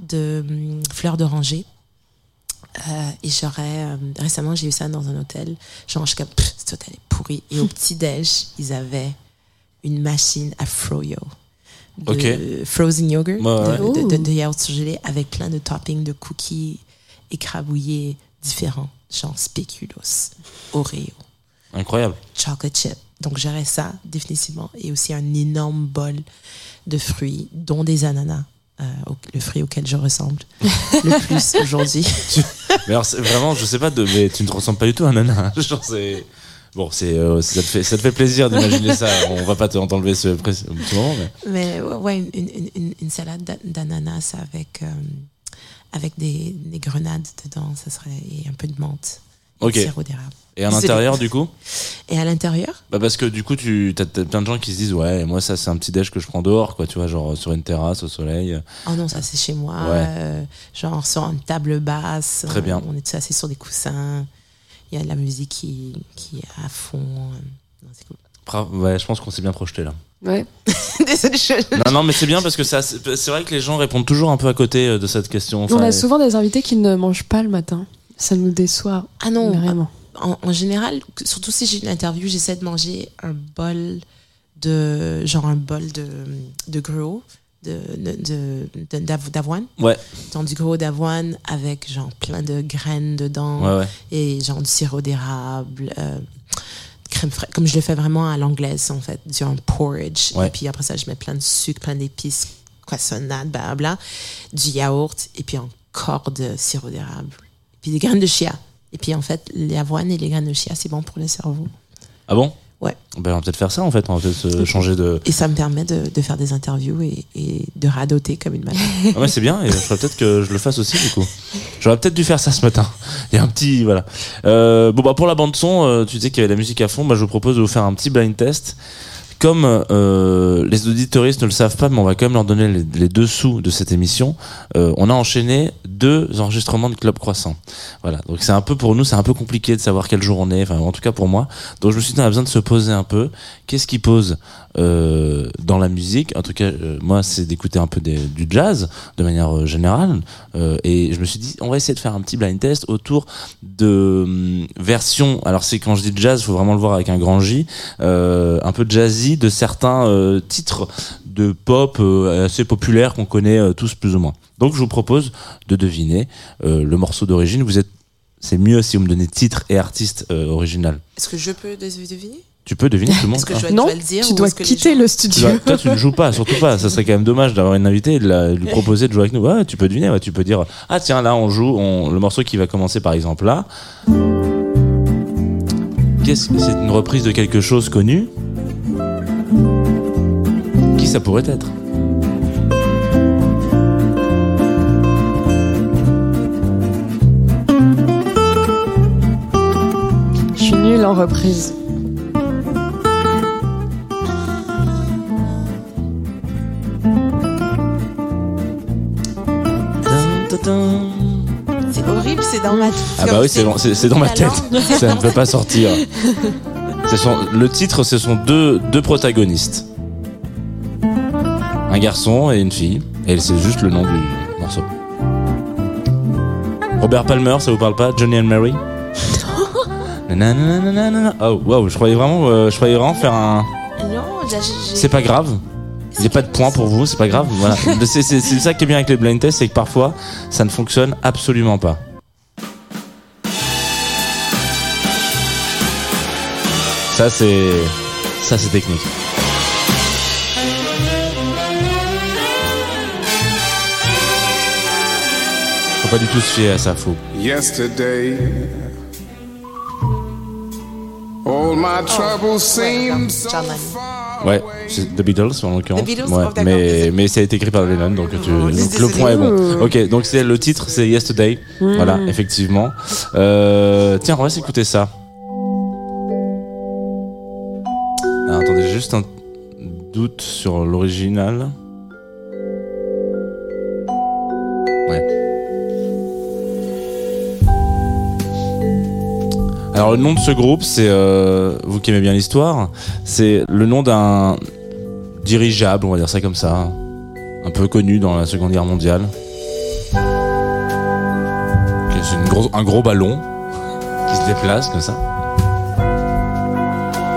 de hum, fleurs d'oranger. Euh, et j'aurais euh, récemment j'ai eu ça dans un hôtel genre je suis comme cet hôtel est pourri et au <laughs> petit déj ils avaient une machine à froyo de Ok. frozen yogurt Ouais, de, ouais. de- de- de yaourt surgelé avec plein de toppings de cookies écrabouillés différents genre spéculoos Oreo Incroyable. chocolate chip. Donc j'aurais ça définitivement et aussi un énorme bol de fruits, dont des ananas, euh, le fruit auquel je ressemble le plus <laughs> aujourd'hui. Mais alors, vraiment, je sais pas, de, mais tu ne te ressembles pas du tout à un nana. <laughs> Genre, c'est. Bon, c'est, euh, ça, te fait, ça te fait plaisir d'imaginer ça. On va pas te- t'enlever ce, petit moment, mais. Mais ouais, une, une- une- une salade d'a- d'ananas avec euh, avec des, des grenades dedans, ça serait et un peu de menthe, Ok. sirop d'érable. Et à l'intérieur, du coup Et à l'intérieur, Bah parce que du coup, tu as, plein de gens qui se disent ouais, moi ça c'est un petit déj que je prends dehors, quoi, tu vois, genre sur une terrasse au soleil. oh non, ça c'est chez moi, Ouais. euh, genre sur une table basse. Très bien. On est tous assis sur des coussins. Il y a de la musique qui, qui est à fond. Non, c'est cool. Bra- Ouais, je pense qu'on s'est bien projeté là. Ouais. <laughs> Désolée, je- Non, non, mais c'est bien parce que ça, c'est c'est vrai que les gens répondent toujours un peu à côté euh, de cette question. On Enfin, a souvent des invités qui ne mangent pas le matin. Ça nous déçoit Ah non, vraiment. en, en général, surtout si j'ai une interview, j'essaie de manger un bol de genre un bol de, de gruau de, de, de- d'av- d'avoine. Ouais, Donc du gruau d'avoine avec genre plein de graines dedans ouais, ouais. et genre du sirop d'érable, euh, crème fraîche, comme je le fais vraiment à l'anglaise en fait, un porridge. Ouais. Et puis après ça, je mets plein de sucre, plein d'épices, croissonnade, blablabla, du yaourt, et puis encore de sirop d'érable. Puis des graines de chia. Et puis en fait, l'avoine et les graines de chia, c'est bon pour le cerveau. Ah bon? Ouais. Ben, on va peut-être faire ça en fait. On va peut-être euh, changer de. Et ça me permet de, de faire des interviews et, et de radoter comme une malade. Ah ouais, c'est bien. Et je ferais peut-être que je le fasse aussi du coup. J'aurais peut-être dû faire ça ce matin. Il y a un petit voilà. Euh, bon bah pour la bande son, euh, tu disais qu'il y avait de la musique à fond. Bah je vous propose de vous faire un petit blind test. Comme euh, les auditoristes ne le savent pas, mais on va quand même leur donner les, les dessous de cette émission. euh, on a enchaîné deux enregistrements de Club Croissant. Voilà. Donc c'est un peu pour nous, c'est un peu compliqué de savoir quel jour on est. Enfin, en tout cas pour moi. Donc je me suis dit, on a besoin de se poser un peu. Qu'est-ce qui pose euh, dans la musique En tout cas, euh, moi, c'est d'écouter un peu du jazz de manière euh, générale. Et je me suis dit, on va essayer de faire un petit blind test autour de hum, versions. Alors c'est quand je dis jazz, faut vraiment le voir avec un grand J. un peu jazzy de certains titres de pop assez populaires qu'on connaît tous plus ou moins. Donc je vous propose de deviner le morceau d'origine. Vous êtes, c'est mieux si vous me donnez titre et artiste original. Est-ce que je peux deviner? Tu peux deviner tout le monde. Est-ce que hein. je dois, Non, le dire tu dois quitter gens- le Tu studio. dois- toi, tu ne joues pas, surtout pas. Ça serait quand même dommage d'avoir une invitée et de, la- de lui proposer de jouer avec nous. Ouais, tu peux deviner, ouais, tu peux dire Ah, tiens, là, on joue on, le morceau qui va commencer par exemple là. Qu'est-ce que c'est une reprise de quelque chose connu? Qui ça pourrait être? Je suis nulle en reprise. C'est horrible, c'est dans ma Ah bah oui, c'est dans, c'est- c'est dans ma tête. <laughs> Ça ne peut pas sortir. <laughs> Ce sont- le titre, ce sont deux, deux protagonistes. Un garçon et une fille. Et c'est juste le nom du morceau. Robert Palmer, ça vous parle pas Johnny and Mary? Nanana. <laughs> Oh, wow, je croyais vraiment, euh, je croyais vraiment faire un. Non, j'ai- j'ai- C'est pas grave. Il n'y a pas de point pour vous, c'est pas grave. Voilà. C'est ça qui est bien avec les blind tests, c'est que parfois, ça ne fonctionne absolument pas. Ça, c'est. Ça, c'est technique. Faut pas du tout se fier à ça, faux. Yesterday, all my troubles seem so far Ouais, c'est The Beatles en l'occurrence. The Beatles, Ouais, oh, mais, mais ça a été écrit par Lennon, donc, tu, donc le point est bon. Ok, donc c'est le titre, c'est Yesterday. Voilà, effectivement. Euh, tiens, on va s'écouter ça. Ah, attendez, j'ai juste un doute sur l'original. Alors le nom de ce groupe, c'est euh, vous qui aimez bien l'histoire, c'est le nom d'un dirigeable, on va dire ça comme ça, un peu connu dans la Seconde Guerre mondiale. C'est un gros ballon qui se déplace comme ça.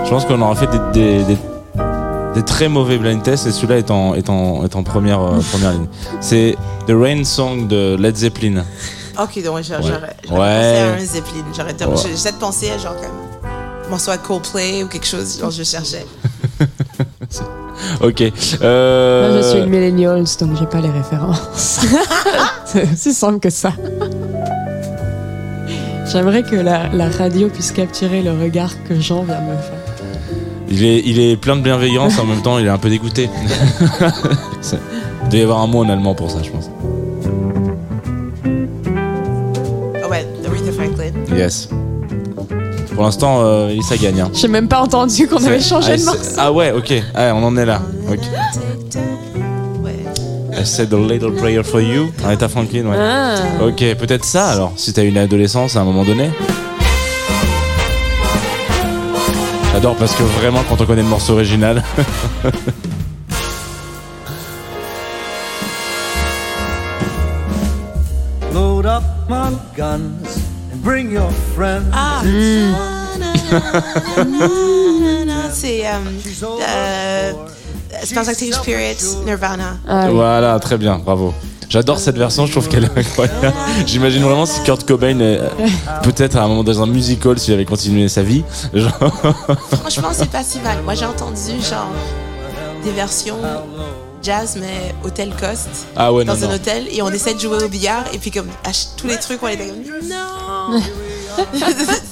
Je pense qu'on aura fait des, très mauvais blind tests et celui-là est en, euh, première ligne. C'est The Rain Song de Led Zeppelin. Ok, donc j'aurais Ouais. pensé à un Zeppelin. J'aurais Ouais. j'essaie de penser à genre comme morceau à Coldplay ou quelque chose, genre je cherchais. <laughs> Ok. Euh... Moi, je suis une millennials, donc j'ai pas les références. <laughs> C'est aussi simple que ça. J'aimerais que la, la radio puisse capturer le regard que Jean vient de me faire. Il est, il est plein de bienveillance, en même temps il est un peu dégoûté. <laughs> Il doit y avoir un mot en allemand pour ça, je pense. Yes. Pour l'instant, euh, ça gagne. Hein. J'ai même pas entendu qu'on avait changé ah, de c'est- morceau. Ah ouais, ok. Ah, on en est là. Ok. I said a little prayer for you. Franklin, ouais. Ah. Ok, peut-être ça alors, si t'as une adolescence à un moment donné. J'adore parce que vraiment, quand on connaît le morceau original. <laughs> Load up my guns bring your friends. Ah. <laughs> C'est euh, euh, Smells Like Teen Spirit, Nirvana. Ah oui. Voilà, très bien, bravo. J'adore cette version, je trouve qu'elle est incroyable. <laughs> J'imagine vraiment si Kurt Cobain, euh, peut-être à un moment dans un musical, s'il avait continué sa vie, genre, Franchement, c'est pas si mal. Moi, j'ai entendu genre des versions jazz, mais hôtel Cost. Ah ouais, dans non, un non. hôtel et on essaie de jouer au billard et puis comme à tous les trucs on était comme non <laughs>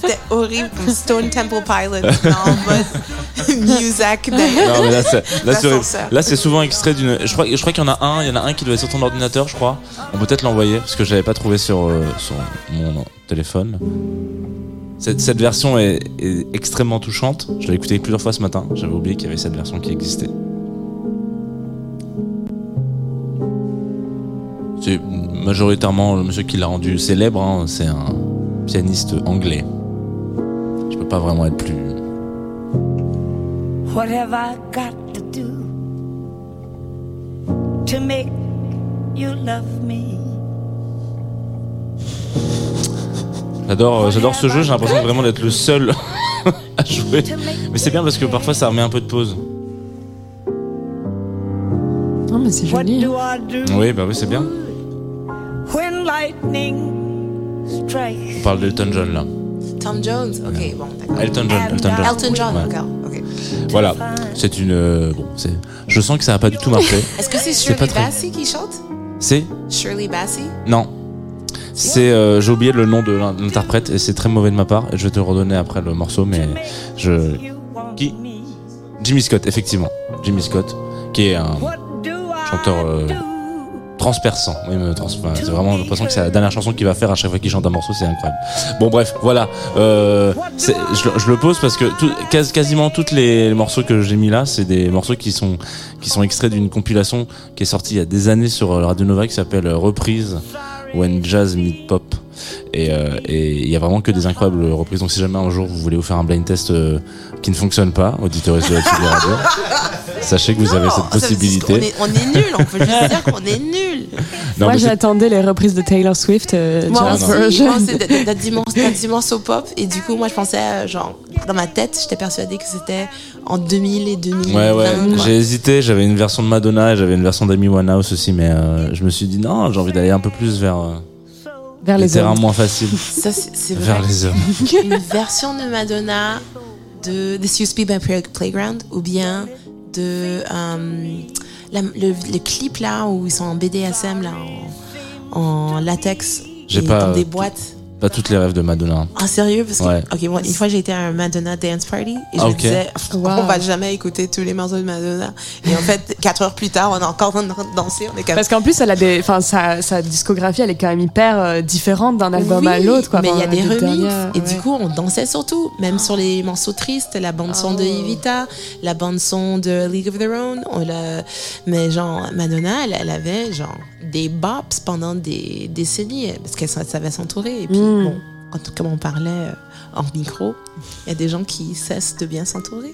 c'était horrible Stone Temple Pilots <laughs> en mode Muzak d'ailleurs. Non mais là c'est là <laughs> c'est. Là souvent extrait d'une je crois je crois qu'il y en a un, il y en a un qui doit être sur ton ordinateur, je crois. On peut peut-être l'envoyer parce que je l'avais pas trouvé sur euh, sur mon téléphone. Cette, cette version est, est extrêmement touchante. Je l'ai écoutée plusieurs fois ce matin. J'avais oublié qu'il y avait cette version qui existait. C'est majoritairement le monsieur qui l'a rendu célèbre. hein. C'est un pianiste anglais. Je peux pas vraiment être plus. What have I got to do to make you love me? J'adore, j'adore ce jeu. J'ai l'impression vraiment d'être le seul <laughs> à jouer. Mais c'est bien parce que parfois ça remet un peu de pause. Non, mais c'est What joli. do hein. I do Oui, bah oui, c'est bien. On parle d'Elton John là. Tom Jones? Ok bon d'accord Elton John. Elton John. Elton John Ouais. d'accord ok Voilà. C'est une. euh, bon, c'est. Je sens que ça a pas du tout marché. <laughs> est-ce que c'est C'est pas Shirley très- Bassey qui chante? C'est? Shirley Bassey? Non. C'est. euh, J'ai oublié le nom de l'in- l'interprète et c'est très mauvais de ma part. Et je vais te redonner après le morceau, mais je. Qui? Jimmy Scott, effectivement. Jimmy Scott, qui est un chanteur euh, transperçant. Oui, mais trans- c'est vraiment l'impression que c'est la dernière chanson qu'il va faire à chaque fois qu'il chante un morceau, c'est incroyable. Bon, bref, voilà. Euh, je, je le pose parce que tout- quas- quasiment tous les morceaux que j'ai mis là, c'est des morceaux qui sont qui sont extraits d'une compilation qui est sortie il y a des années sur euh, Radio Nova qui s'appelle euh, Reprise When Jazz Meet Pop. Et euh, il y a vraiment que des incroyables reprises. Donc si jamais un jour vous voulez vous faire un blind test euh, qui ne fonctionne pas, auditeurs de la Tsugi Radio, sachez que vous avez cette possibilité. qu'on est, on est nul on peut juste dire qu'on est nul Non, Moi, j'attendais les reprises de Taylor Swift, euh, Moi aussi, c'est t'as dit morceau pop et du coup moi je pensais euh, genre dans ma tête j'étais persuadée que c'était en 2000 et 2000 Ouais, ouais, j'ai hésité. J'avais une version de Madonna et j'avais une version d'Amy Winehouse aussi, mais euh, je me suis dit non, j'ai envie d'aller un peu plus vers euh, Vers les les terrains hommes. moins faciles, ça c'est c'est vrai vers les hommes. une version de Madonna de This Used to Be My Play- Playground ou bien de euh, la- le, le clip là où ils sont en BDSM là en, en latex et pas, dans des boîtes Pas toutes les rêves de Madonna. Ah sérieux? Parce que Ouais. ok bon, une fois j'ai été à un Madonna dance party et je Ah, me disais Wow. on va jamais écouter tous les morceaux de Madonna et en fait quatre heures plus tard on est encore en train de danser on est comme Parce qu'en plus, elle a des, enfin, sa, sa discographie, elle est quand même hyper euh, différente d'un album à l'autre, quoi. Mais il y a des remixes. dernières, Et ouais. du coup, on dansait surtout, même sur les morceaux tristes, la bande-son de Oh. Evita, la bande-son de League of Their Own. On l'a- Mais genre, Madonna, elle, elle avait genre des bops pendant des décennies parce qu'elle sa- savait s'entourer. Et puis, Mm. Bon, quand, comme on parlait euh, en micro, il y a des gens qui cessent de bien s'entourer.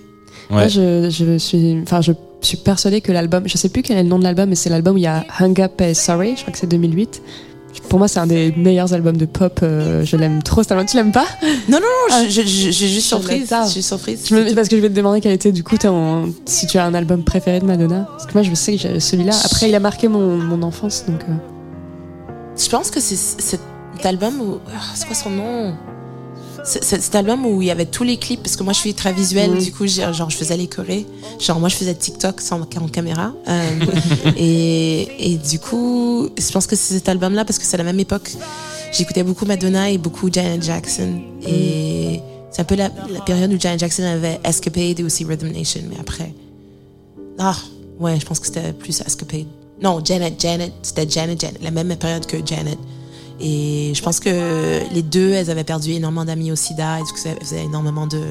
Moi, Ouais. je, je suis, enfin, je suis persuadée que l'album, je sais plus quel est le nom de l'album, mais c'est l'album où il y a Hung Up and Sorry, je crois que c'est 2008. Pour moi, c'est un des meilleurs albums de pop. euh, je l'aime trop, cet album. Tu l'aimes pas? Non, non, non, Ah. suis juste surprise. Je suis surprise. je me, Parce que je vais te demander quel était du coup ton, si tu as un album préféré de Madonna. Parce que moi, je sais que j'ai celui-là. Après, il a marqué mon, mon enfance, donc. euh, Je pense que c'est cet album où. ah, C'est quoi son nom cet album où il y avait tous les clips, parce que moi je suis très visuelle, Mhm. du coup, genre je faisais les chorés. Genre moi je faisais TikTok sans en caméra. Euh, <laughs> et, et du coup, je pense que c'est cet album-là, parce que c'est la même époque. J'écoutais beaucoup Madonna et beaucoup Janet Jackson. Et c'est un peu la, la période où Janet Jackson avait Escapade et aussi Rhythm Nation, mais après. Ah, ouais, je pense que c'était plus Escapade. Non, Janet, Janet, c'était Janet, Janet, la même période que Janet. Et je pense que les deux, elles avaient perdu énormément d'amis au sida, et du coup, ça faisait énormément de,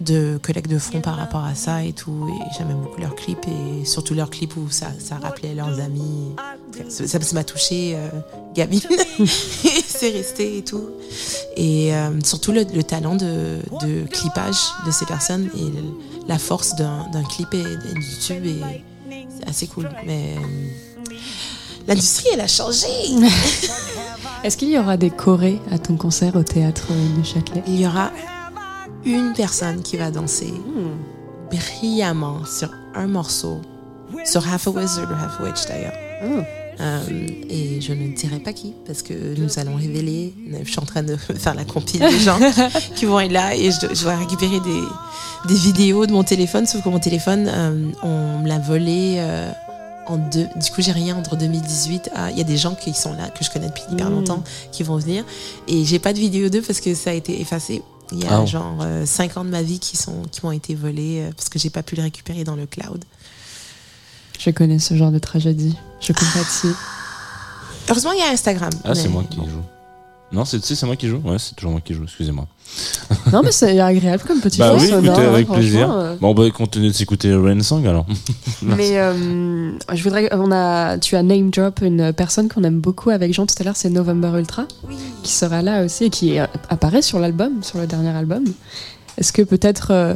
de de fonds par rapport à ça et tout. Et j'aimais beaucoup leurs clips, et surtout leurs clips où ça, rappelait leurs amis. Ça, m'a touché, euh, Gabi. <laughs> C'est resté et tout. Et euh, surtout le, le talent de, de clippage de ces personnes et la force d'un clip et d'un YouTube. Et c'est assez cool. Mais euh, l'industrie, elle a changé. <laughs> Est-ce qu'il y aura des chorés à ton concert au théâtre du Châtelet? Il y aura une personne qui va danser brillamment sur un morceau, sur Half a Wizard ou Half a Witch d'ailleurs. Euh, et je ne dirai pas qui, parce que nous allons révéler. Je suis en train de <laughs> faire la compile des gens <laughs> qui vont être là et je dois récupérer des, des vidéos de mon téléphone, sauf que mon téléphone, euh, on me l'a volé. euh, en deux, du coup, j'ai rien entre 2018 à. Il y a des gens qui sont là, que je connais depuis hyper Mm. longtemps, qui vont venir. Et j'ai pas de vidéo d'eux parce que ça a été effacé. Il y a Ah genre 5 ans de ma vie qui, sont, qui m'ont été volés euh, parce que j'ai pas pu les récupérer dans le cloud. Je connais ce genre de tragédie. Je compatis. Heureusement, il y a Instagram. Ah, c'est moi qui joue. Non, c'est tu sais, c'est moi qui joue? Ouais, c'est toujours moi qui joue, excusez-moi. <laughs> non, mais c'est agréable comme petit Bah oui, écoutez, avec plaisir. euh. Bon, bah, continuez de s'écouter Rain Song alors. <laughs> Mais euh, je voudrais, on a, tu as name drop une personne qu'on aime beaucoup avec Jean tout à l'heure, c'est November Ultra, qui sera là aussi et qui euh, apparaît sur l'album, sur le dernier album. Est-ce que peut-être euh,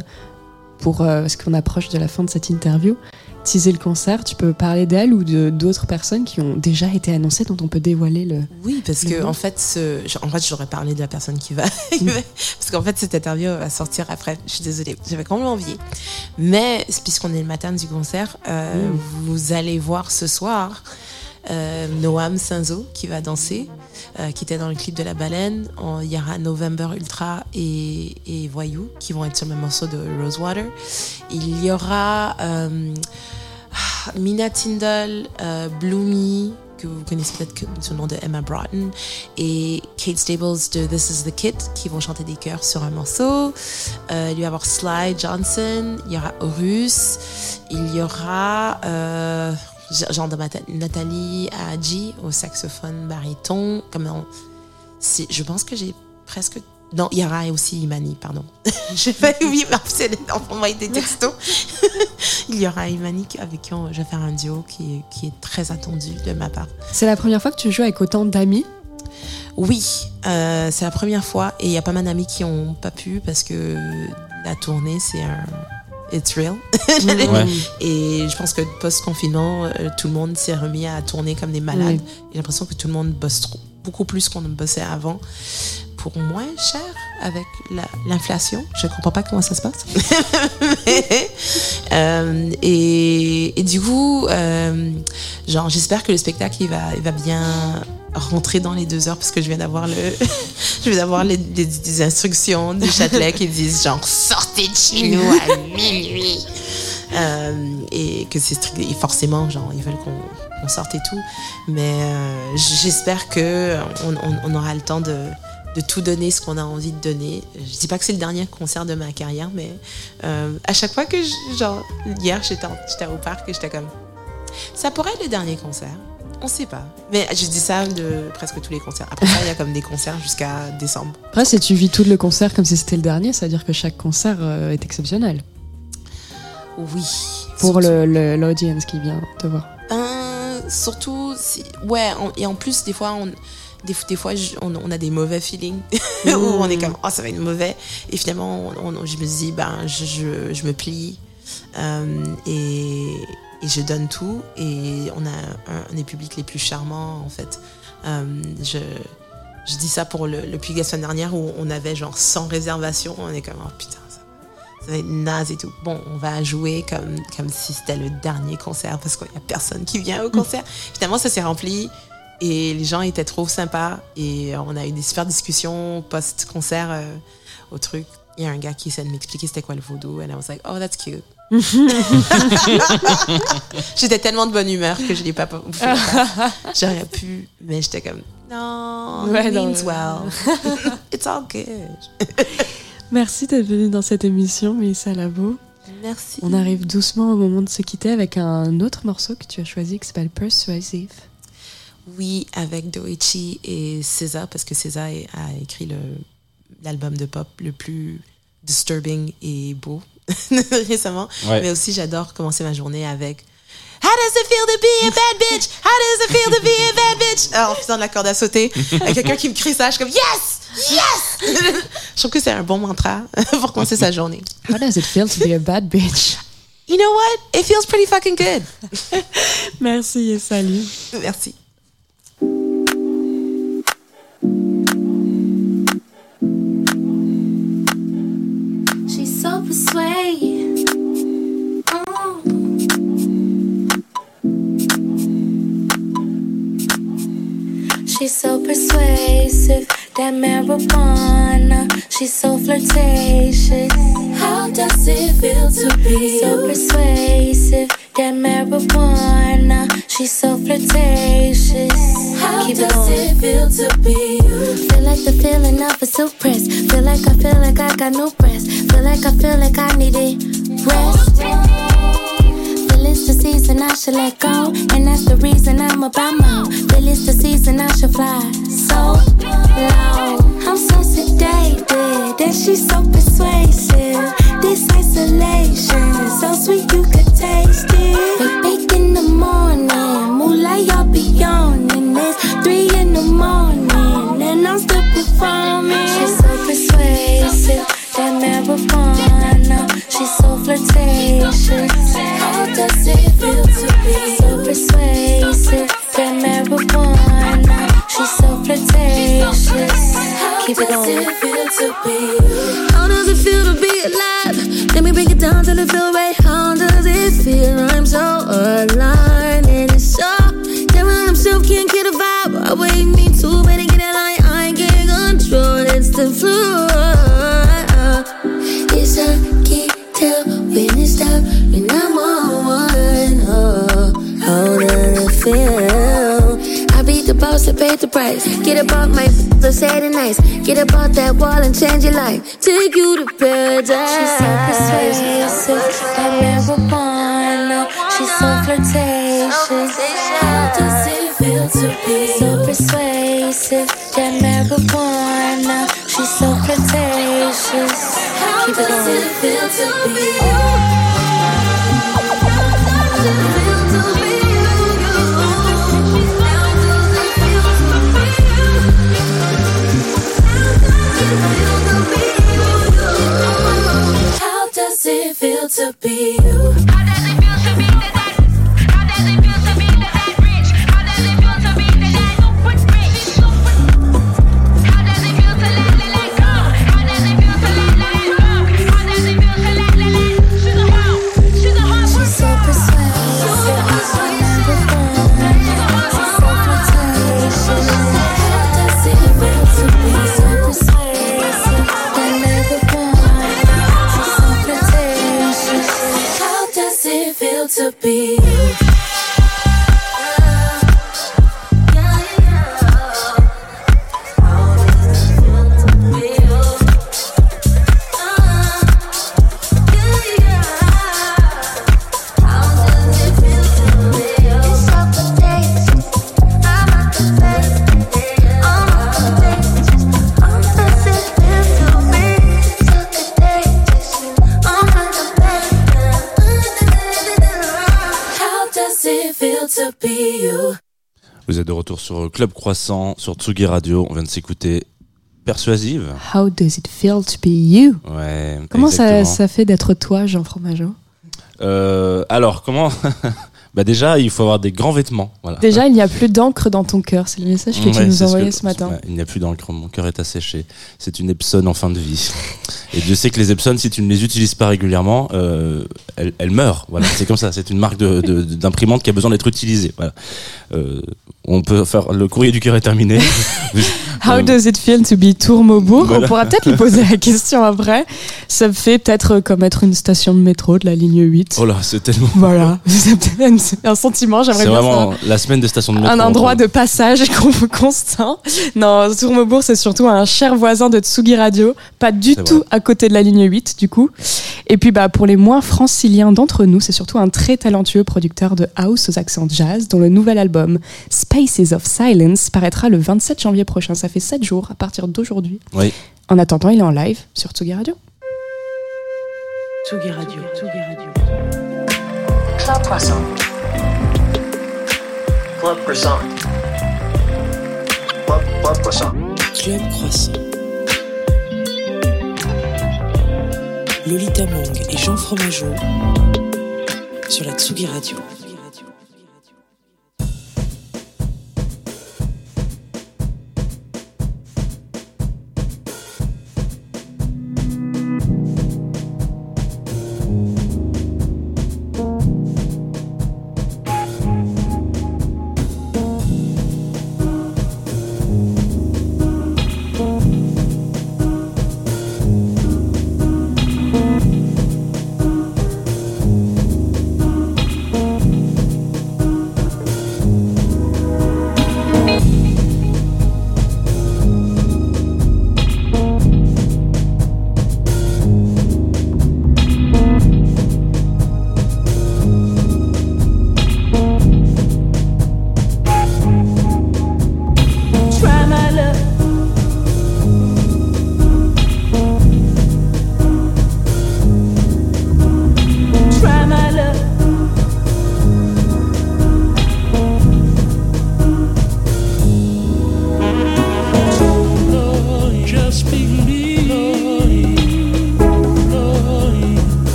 pour, parce qu'on approche de la fin de cette interview, teaser le concert, tu peux parler d'elle ou de d'autres personnes qui ont déjà été annoncées dont on peut dévoiler le. Oui, parce Le que nom. en fait, ce- en fait, j'aurais parlé de la personne qui va, <laughs> va- parce qu'en fait, cette interview va sortir après. Je suis désolée, j'avais complètement envie. Mais puisqu'on est le matin du concert, euh, vous allez voir ce soir euh, Noam Senzo qui va danser, euh, qui était dans le clip de la baleine. Il y aura November Ultra et, et Voyou qui vont être sur le morceau de Rosewater. Il y aura euh, Mina Tyndall, euh, Bloomy, que vous connaissez peut-être sous le nom de Emma Broughton, et Kate Stables de This Is the Kid, qui vont chanter des chœurs sur un morceau. Euh, il y avoir Sly Johnson, il y aura Horus, il y aura genre de Nathalie Hadji au saxophone baryton. Comme on- c'est- je pense que j'ai presque non, il y aura aussi Imani, pardon. <laughs> Envoyer des textos. <laughs> il y aura Imani avec qui on- je vais faire un duo qui, est- qui est très attendu de ma part. C'est la première fois que tu joues avec autant d'amis? Oui, euh, c'est la première fois et il y a pas mal d'amis qui ont pas pu parce que la tournée c'est un it's real. <laughs> Ouais. Et je pense que post-confinement, euh, tout le monde s'est remis à tourner comme des malades. J'ai l'impression que tout le monde bosse trop, beaucoup plus qu'on ne bossait avant. Pour moins cher avec la- l'inflation. Je ne comprends pas comment ça se passe. Mais, <laughs> euh, et, et du coup, euh, genre, j'espère que le spectacle il va, il va bien rentrer dans les deux heures parce que je viens d'avoir le, <laughs> je viens d'avoir les, instructions du Châtelet qui disent genre sortez de chez nous à minuit. <laughs> Euh, et que c'est strict. Et forcément genre ils veulent qu'on sorte et tout. Mais euh, j'espère que on, on- on aura le temps de, de tout donner ce qu'on a envie de donner. Je dis pas que c'est le dernier concert de ma carrière mais euh, à chaque fois que je- genre hier j'étais en- j'étais au parc et j'étais comme ça pourrait être le dernier concert on sait pas. Mais je dis ça de presque tous les concerts. Après ça il y a comme des concerts jusqu'à décembre. Après, si tu vis tout le concert comme si c'était le dernier, ça veut dire que chaque concert euh, est exceptionnel. Oui. Pour l'audience qui vient te voir. Ben, surtout, si, ouais, on- et en plus, des fois, on, des, des fois je- on, on a des mauvais feelings. <laughs> Où on est comme, oh, ça va être mauvais. Et finalement, on- je me dis, ben, je, je, je me plie. Euh, et, et je donne tout. Et on a un, un des publics les plus charmants, en fait. Euh, je, je dis ça pour le, le public la semaine dernière où on avait genre 100 réservations. On est comme, oh putain, ça, ça va être naze et tout. Bon, on va jouer comme, comme si c'était le dernier concert parce qu'il n'y a personne qui vient au concert. Finalement, ça s'est rempli et les gens étaient trop sympas et on a eu des super discussions post-concert euh, au truc. Il y a un gars qui essaie de m'expliquer c'était quoi le vaudou and I was like, oh, that's cute. <laughs> J'étais tellement de bonne humeur que je l'ai pas bouffé. <laughs> J'aurais pu, mais j'étais comme, non, Ouais, it means well. <laughs> It's all good. Merci d'être venu dans cette émission, Mélissa Labo. Merci. On arrive doucement au moment de se quitter avec un autre morceau que tu as choisi qui s'appelle Persuasive. Oui, avec Doichi et César, parce que César a écrit l'album de pop le plus disturbing et beau <laughs> récemment. Ouais. Mais aussi, j'adore commencer ma journée avec How does it feel to be a bad bitch? How does it feel to be a bad bitch? En faisant de la corde à sauter. <laughs> Avec quelqu'un qui me crie ça, je suis comme Yes! Yes! je trouve que c'est un bon mantra <laughs> pour commencer sa journée. How does it feel to be a bad bitch? You know what? It feels pretty fucking good. Merci et salut. Merci. She's so persuasive, that marijuana. She's so flirtatious. How does it feel to be so persuasive? That marijuana. She's so flirtatious. How Keep does it, feel to be you? Feel like the feeling of a suppress. Feel like I feel like I got no breath. Feel like I feel like I need it. Rest. It's the season I should let go. And that's the reason I'm my own. Feel it's the season I should fly so low. I'm so sedated, and she's so persuasive. This isolation is so sweet, you could taste it. We bake in the morning, moonlight, y'all be yawning. It's three in the morning, and I'm still performing. She's so persuasive, that marijuana. She's so flirtatious. Does it feel to be so persuasive? That marijuana. She's so flirtatious. Keep it going. How does it feel to be alive? Let me break it down till it feel right. How does it feel? I'm so aligned Get about my so sad and nice. Get about that wall and change your life. Take you to paradise. She's so persuasive, that marijuana. She's so flirtatious. How does it feel to be so persuasive? That marijuana. She's so flirtatious. Keep it feel to be? To be sur Club Croissant, sur Tsugi Radio. On vient de s'écouter Persuasive. How does it feel to be you? Ouais. Comment ça, fait d'être toi, Jean Fromageau? Euh, alors, comment <laughs> Bah déjà, il faut avoir des grands vêtements. Voilà. Déjà, il n'y a plus d'encre dans ton cœur. C'est le message que tu nous envoyais que- ce matin. il n'y a plus d'encre, mon cœur est asséché. C'est une Epson en fin de vie. Et Dieu sait que les Epson, si tu ne les utilises pas régulièrement, euh, elles, elles meurent. Voilà, c'est comme ça. C'est une marque de- de- d'imprimante qui a besoin d'être utilisée. Voilà. Euh, on peut faire le courrier du cœur est terminé. <laughs> How Euh, does it feel to be Tourmaubourg Voilà. On pourra peut-être lui poser la question après. Ça me fait peut-être comme être une station de métro de la ligne 8. Oh là, c'est tellement. Voilà, <laughs> c'est un sentiment, j'aimerais C'est bien vraiment ça. la semaine des stations de métro. Un endroit de passage <laughs> con- constant. Non, Tourmaubourg, c'est surtout un cher voisin de Tsugi Radio, pas du C'est tout vrai. à côté de la ligne 8, du coup. Et puis, bah, pour les moins franciliens d'entre nous, c'est surtout un très talentueux producteur de house aux accents jazz, dont le nouvel album Spaces of Silence paraîtra le 27 janvier prochain. Ça fait 7 jours à partir d'aujourd'hui. Oui. En attendant, il est en live sur Tsugi Radio. Tsugi Radio. Tsugi Radio. Club Croissant. Club Croissant. Club, Club Croissant. Club Croissant. Lolita Mong et Jean Fromageau sur la Tsugi Radio.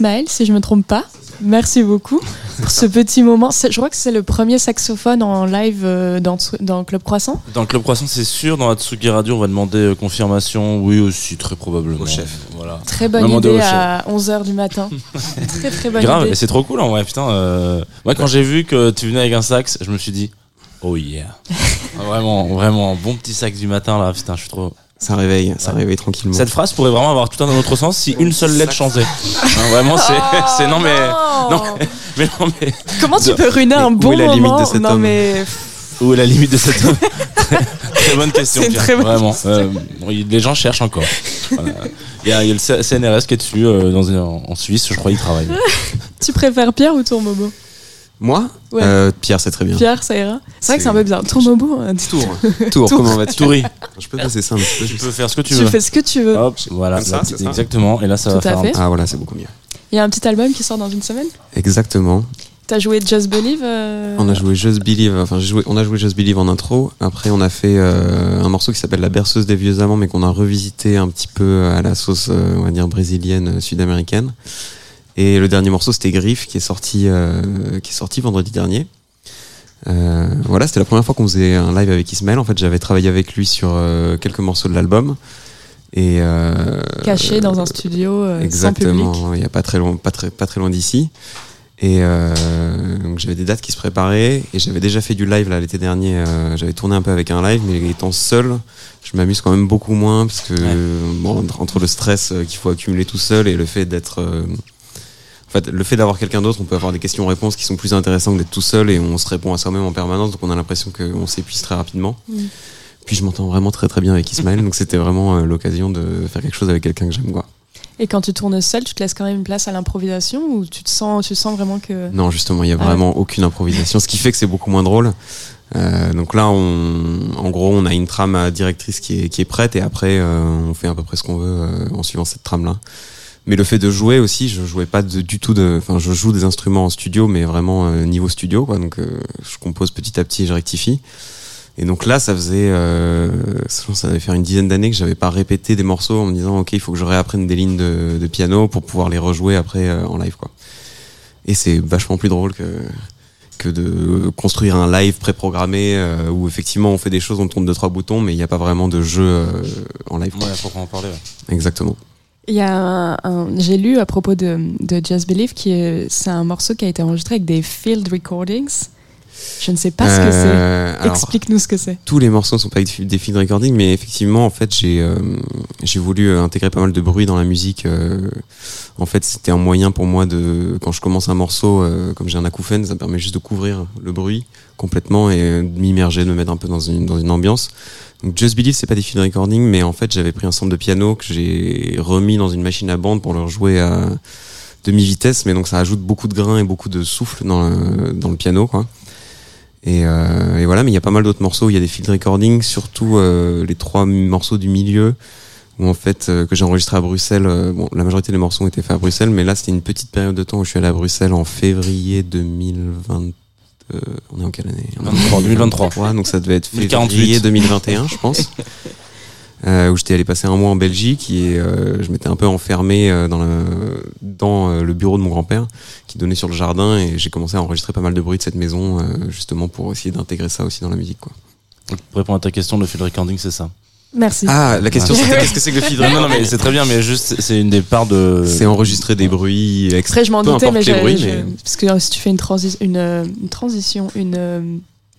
Ismaël, si je me trompe pas. Merci beaucoup pour ce petit moment. Je crois que c'est le premier saxophone en live euh, dans, Club Croissant. Dans Club Croissant, c'est sûr. Dans la Tsugi Radio, on va demander euh, confirmation. Oui, aussi, très probablement. Au chef. Voilà. Très On bonne idée à 11h du matin. <laughs> très très bonne Grave, idée. c'est trop cool en vrai, putain. euh, Moi, quand j'ai vu que tu venais avec un sax, je me suis dit, oh yeah. <laughs> Ah, vraiment, vraiment, bon petit sax du matin là, putain, je suis trop. Ça réveille, ça réveille tranquillement. Cette phrase pourrait vraiment avoir tout un autre sens si une seule lettre changeait. Hein, vraiment, c'est, <laughs> c'est non mais, non, mais non mais. Comment tu peux ruiner un Où bon est la limite moment de cet Non homme mais Où est la limite de cet homme <laughs> très, bonne question. C'est une Pierre, très bonne vraiment. question. Euh, oui, les gens cherchent encore. Voilà. Il y, a, il y a le CNRS qui est dessus euh, dans, en, en Suisse, je crois, il travaille. <laughs> tu préfères Pierre ou Tour Momo? Moi Ouais. Euh, Pierre, c'est très bien. Pierre, ça ira. C'est vrai que c'est un peu bizarre. Tour Momo. hein, <laughs> Tour. Tour, comment vas-tu Toury. Je peux passer ça un petit peu. Tu peux faire ce que tu Tu veux. fais ce que tu veux. Hop, voilà, Comme ça, la- c'est ça exactement. Et là, ça Tout va à faire. fait. un- Ah voilà, c'est beaucoup mieux. Il y a un petit album qui sort dans une semaine. Exactement. T'as joué Just Believe euh, On a joué Just Believe, enfin joué, on a joué Just Believe en intro. Après on a fait euh, un morceau qui s'appelle La berceuse des vieux amants, mais qu'on a revisité un petit peu à la sauce, euh, on va dire brésilienne, euh, sud-américaine. Et le dernier morceau c'était Griff qui est sorti, euh, qui est sorti vendredi dernier. Euh, voilà, c'était la première fois qu'on faisait un live avec Ismaël. En fait, j'avais travaillé avec lui sur euh, quelques morceaux de l'album. Et euh, caché dans un studio euh, sans public. Exactement, il n'y a pas très loin, pas très, pas très loin d'ici. Et euh, donc j'avais des dates qui se préparaient et j'avais déjà fait du live là l'été dernier. euh, j'avais tourné un peu avec un live, mais étant seul, je m'amuse quand même beaucoup moins parce que bon, entre- le stress qu'il faut accumuler tout seul et le fait d'être, euh, en fait, le fait d'avoir quelqu'un d'autre, on peut avoir des questions-réponses qui sont plus intéressantes que d'être tout seul et on se répond à soi-même en permanence, donc on a l'impression qu'on s'épuise très rapidement. Mm. Puis je m'entends vraiment très très bien avec Ismaël, donc c'était vraiment euh, l'occasion de faire quelque chose avec quelqu'un que j'aime quoi. Et quand tu tournes seul, tu te laisses quand même une place à l'improvisation ou tu te sens, tu sens vraiment que. Non, justement, il y a Ah vraiment aucune improvisation, ce qui fait que c'est beaucoup moins drôle. Euh, donc là, on, en gros, on a une trame à directrice qui est, qui est prête et après, euh, on fait à peu près ce qu'on veut euh, en suivant cette trame-là. Mais le fait de jouer aussi, je jouais pas de- du tout de, enfin, je joue des instruments en studio, mais vraiment euh, niveau studio, quoi. Donc, euh, je compose petit à petit, et je rectifie. Et donc là, ça faisait, euh, ça devait faire une dizaine d'années que j'avais pas répété des morceaux en me disant, ok, il faut que je réapprenne des lignes de, de piano pour pouvoir les rejouer après euh, en live, quoi. Et c'est vachement plus drôle que que de construire un live préprogrammé euh, où effectivement on fait des choses, on tourne deux trois boutons, mais il n'y a pas vraiment de jeu euh, en live. Ouais, faut qu'on en parle. ouais. Exactement. Il y a un, j'ai lu à propos de, de Just Believe qui est, c'est un morceau qui a été enregistré avec des field recordings. Je ne sais pas ce que Euh, c'est. alors, Explique-nous ce que c'est. tous les morceaux ne sont pas des field recording, mais effectivement, en fait, j'ai euh, j'ai voulu euh, intégrer pas mal de bruit dans la musique. euh, en fait, c'était un moyen pour moi de, quand je commence un morceau, euh, comme j'ai un acouphène, ça me permet juste de couvrir le bruit complètement et euh, de m'immerger, de me mettre un peu dans une, dans une ambiance. Donc Just Believe, c'est pas des field recording, mais en fait, j'avais pris un sample de piano que j'ai remis dans une machine à bande pour le jouer à demi-vitesse, mais donc ça ajoute beaucoup de grains et beaucoup de souffle dans le, dans le piano, quoi. Et, euh, et voilà, mais il y a pas mal d'autres morceaux. Il y a des field recordings, surtout euh, les trois morceaux du milieu, où en fait euh, que j'ai enregistré à Bruxelles. euh, bon, la majorité des morceaux ont été faits à Bruxelles, mais là c'était une petite période de temps où je suis allé à Bruxelles en février 2020. euh, on est en quelle année? 23, 2023. donc ça devait être 1048. février 2021, je pense. <laughs> Euh, où j'étais allé passer un mois en Belgique et euh, je m'étais un peu enfermé euh, dans, le, dans euh, le bureau de mon grand-père qui donnait sur le jardin et j'ai commencé à enregistrer pas mal de bruit de cette maison euh, justement pour essayer d'intégrer ça aussi dans la musique quoi. Donc, pour répondre à ta question, le field recording, c'est ça? Merci. Ah, la question c'était qu'est-ce que c'est que le field Non, non, mais c'est très bien, mais juste, c'est une des parts de. C'est enregistrer des bruits ex- Après, je m'en peu doutais, importe mais, bruits, mais- parce que si tu fais une, transi- une, une transition, une euh,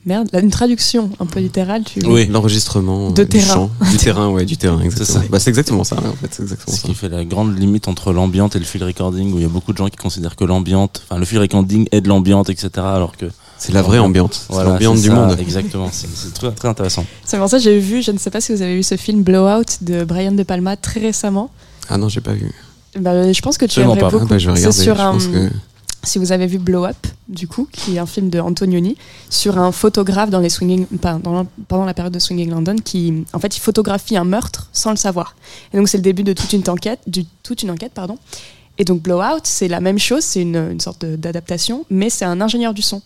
merde, là, une traduction un peu littérale, tu Oui, l'enregistrement De euh, du terrain. chant. <laughs> du terrain, ouais, du terrain, exactement. ça. Bah, c'est exactement ça, en fait, c'est exactement Ce ça. qui fait la grande limite entre l'ambiante et le field recording, où il y a beaucoup de gens qui considèrent que l'ambiante, enfin le field recording est de l'ambiante, etc. Alors que C'est la vraie ambiante. C'est l'ambiante c'est du ça, monde. Exactement, c'est c'est très, très intéressant. C'est pour ça que j'ai vu, je ne sais pas si vous avez vu ce film Blowout de Brian De Palma très récemment. Ah non, j'ai pas vu. Bah, je pense que tu Absolument aimerais pas. beaucoup. Ah bah, je vais C'est regarder, sur je un. pense que- Si vous avez vu Blow Up, du coup, qui est un film de Antonioni, sur un photographe dans les swinging, pendant la période de Swinging London, qui, en fait, il photographie un meurtre sans le savoir. Et donc, c'est le début de toute une enquête, du, toute une enquête, pardon. Et donc, Blowout, c'est la même chose, c'est une, une sorte d'adaptation, mais c'est un ingénieur du son.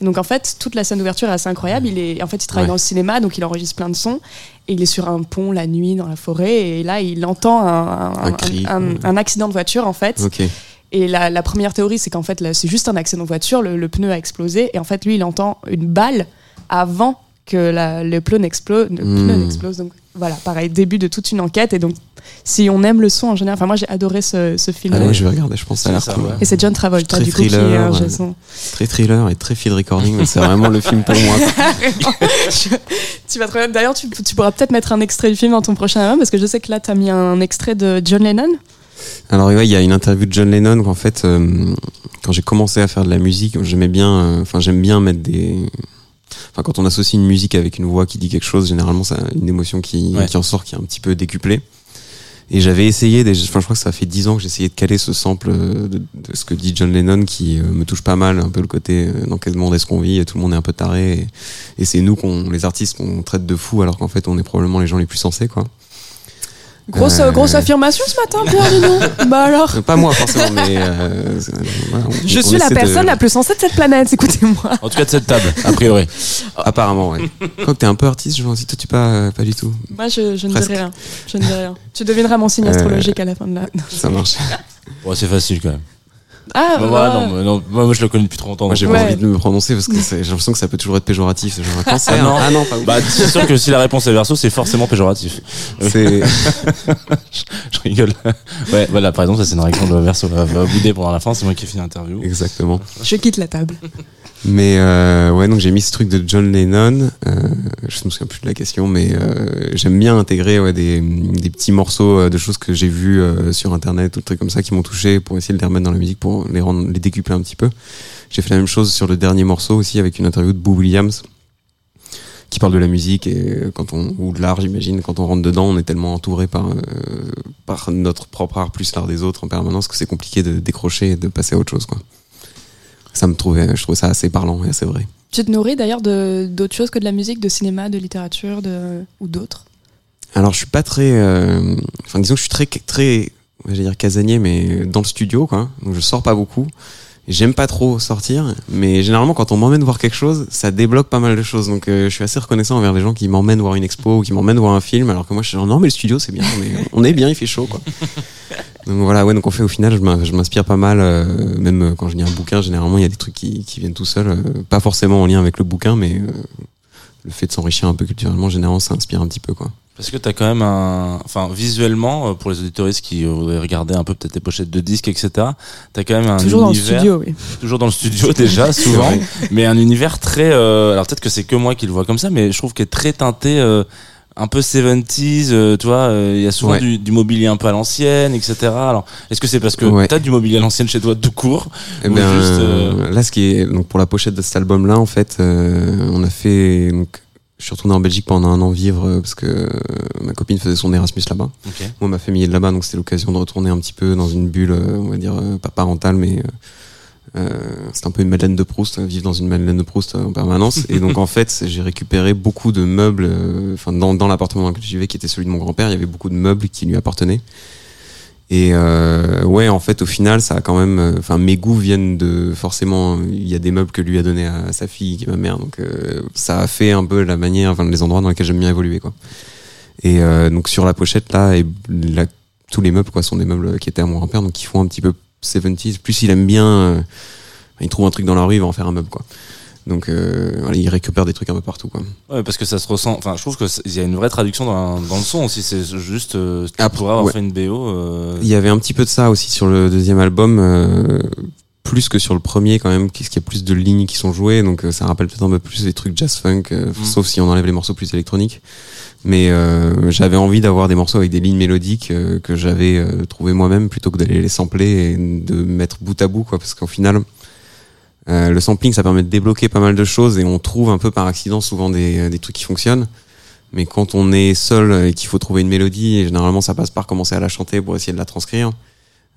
Et donc, en fait, toute la scène d'ouverture est assez incroyable. Il est, en fait, il travaille Ouais. dans le cinéma, donc il enregistre plein de sons. Et il est sur un pont la nuit dans la forêt, et là, il entend un, Un cri, un- quoi. un accident de voiture, en fait. Et la, la première théorie, c'est qu'en fait, c'est juste un accident de voiture, le, le pneu a explosé, et en fait, lui, il entend une balle avant que la- le pneu n'explose. Hmm. n'explose. Donc voilà, pareil, début de toute une enquête. Et donc, si on aime le son en général, enfin, moi, j'ai adoré ce, ce film. Ah ouais, je vais regarder, je pense que ça a l'air cool. ouais. Et c'est John Travolta, Très du coup, qui est thriller, un ouais. Jason. Très thriller et très field recording, mais c'est vraiment le film pour moi. <laughs> tu vas. D'ailleurs, tu, tu pourras peut-être mettre un extrait du film dans ton prochain album, parce que je sais que là, tu as mis un extrait de John Lennon. Alors ouais, il y a une interview de John Lennon qu'en fait, euh, quand j'ai commencé à faire de la musique, j'aimais bien, euh, enfin j'aime bien mettre des, enfin quand on associe une musique avec une voix qui dit quelque chose, généralement ça a une émotion qui, Ouais. qui en sort qui est un petit peu décuplée. Et j'avais essayé, enfin je crois que ça fait dix ans que j'essayais de caler ce sample euh, de, de ce que dit John Lennon qui me touche pas mal, un peu le côté dans quel monde est-ce qu'on vit, et tout le monde est un peu taré, et, et c'est nous qu'on, les artistes qu'on traite de fous alors qu'en fait on est probablement les gens les plus sensés quoi. Grosse, Euh, grosse affirmation ce matin, Pierre, donc. <laughs> Bah alors. Pas moi forcément, mais euh, c'est- voilà, on- Je on suis la de- personne la plus sensée de cette planète, écoutez-moi. En tout cas de cette table, a priori. <laughs> Apparemment, ouais. Quand t'es un peu artiste, je pense que toi tu pas, euh, pas du tout. Moi, je, je ne dis rien. Je ne dis rien. Tu devineras mon signe Euh, astrologique à la fin de la. Ça marche. Bon, c'est facile quand même. Ah, Bah, non, mais non, moi, je le connais depuis trop longtemps. Moi j'ai pas envie de me prononcer parce que j'ai l'impression que ça peut toujours être péjoratif. ce Genre un <laughs> cancer. Ah non. ah non, pas ouf. Bah, c'est sûr que si la réponse est verso, c'est forcément péjoratif. C'est- je, <laughs> je rigole. Ouais, voilà, par exemple, ça c'est une réaction de verso. Va, va bouder pendant la fin, c'est moi qui ai fait l'interview. Exactement. Je quitte la table. Mais euh, ouais, donc j'ai mis ce truc de John Lennon. Euh, je me souviens plus de la question, mais euh, j'aime bien intégrer ouais, des, des petits morceaux euh, de choses que j'ai vues euh, sur internet ou des trucs comme ça qui m'ont touché pour essayer de les remettre dans la musique, pour les rendre, les décupler un petit peu. J'ai fait la même chose sur le dernier morceau aussi avec une interview de Boo Williams qui parle de la musique et quand on ou de l'art j'imagine. Quand on rentre dedans on est tellement entouré par euh, par notre propre art plus l'art des autres en permanence que c'est compliqué de décrocher et de passer à autre chose quoi. Ça me trouvait je trouve ça assez parlant et assez vrai. Tu te nourris d'ailleurs de- d'autres choses que de la musique, de cinéma, de littérature de... ou d'autres? Alors je suis pas très euh, enfin disons que je suis très très j'allais dire casanier mais dans le studio quoi donc je sors pas beaucoup J'aime pas trop sortir, mais généralement quand on m'emmène voir quelque chose, ça débloque pas mal de choses. Donc euh, je suis assez reconnaissant envers les gens qui m'emmènent voir une expo ou qui m'emmènent voir un film, alors que moi je suis genre non mais le studio c'est bien, on est bien, il fait chaud quoi. Donc voilà, ouais, donc en fait, au final, je m'inspire pas mal, euh, même euh, quand je lis un bouquin, généralement, il y a des trucs qui, qui viennent tout seuls, euh, pas forcément en lien avec le bouquin, mais euh, le fait de s'enrichir un peu culturellement, généralement, ça inspire un petit peu, quoi. Parce que t'as quand même un, enfin visuellement euh, pour les auditoristes qui voudraient regarder un peu peut-être les pochettes de disques, etc. T'as quand même un Toujours dans le univers, studio, oui. toujours dans le studio <laughs> déjà souvent, mais un univers très, euh, alors peut-être que c'est que moi qui le vois comme ça, mais je trouve qu'il est très teinté. euh, un peu 70s, euh, tu vois, euh, il y a souvent Ouais. du, du mobilier un peu à l'ancienne, etc. Alors, est-ce que c'est parce que Ouais. t'as du mobilier à l'ancienne chez toi tout court Eh ben, juste, euh, là, ce qui est donc pour la pochette de cet album-là, en fait, euh, on a fait. Donc, je suis retourné en Belgique pendant un an vivre euh, parce que euh, ma copine faisait son Erasmus là-bas. Moi, ma famille est de là-bas, donc c'était l'occasion de retourner un petit peu dans une bulle, euh, on va dire pas parentale, mais euh, c'est un peu une Madeleine de Proust, vivre dans une Madeleine de Proust en permanence. <laughs> Et donc en fait, j'ai récupéré beaucoup de meubles. Enfin, dans, dans l'appartement dans lequel je vivais, qui était celui de mon grand-père, il y avait beaucoup de meubles qui lui appartenaient. Et euh, ouais, en fait, au final, ça a quand même. euh, Enfin, mes goûts viennent de forcément. Il y a des meubles que lui a donné à sa fille, qui est ma mère. Donc, euh, ça a fait un peu la manière, enfin, les endroits dans lesquels j'aime bien évoluer, quoi. Et euh, donc sur la pochette là, et tous les meubles quoi sont des meubles qui étaient à mon grand-père, donc qui font un petit peu 70s. Plus il aime bien, euh, il trouve un truc dans la rue, il va en faire un meuble quoi. Donc euh, voilà, il récupère des trucs un peu partout quoi. Ouais, parce que ça se ressent. Enfin, je trouve que c'est- il y a une vraie traduction dans, dans le son aussi. C'est juste euh, Après, avoir ouais. fait une BO. euh, Il y avait un petit peu de ça aussi sur le deuxième album, euh, plus que sur le premier quand même, parce qu'il y a plus de lignes qui sont jouées, donc euh, ça rappelle peut-être un peu plus des trucs jazz funk, euh, sauf si on enlève les morceaux plus électroniques. Mais j'avais envie d'avoir des morceaux avec des lignes mélodiques que j'avais trouvé moi-même plutôt que d'aller les sampler et de mettre bout à bout, quoi, parce qu'au final, euh, le sampling ça permet de débloquer pas mal de choses et on trouve un peu par accident souvent des, des trucs qui fonctionnent. Mais quand on est seul et qu'il faut trouver une mélodie, et généralement ça passe par commencer à la chanter pour essayer de la transcrire.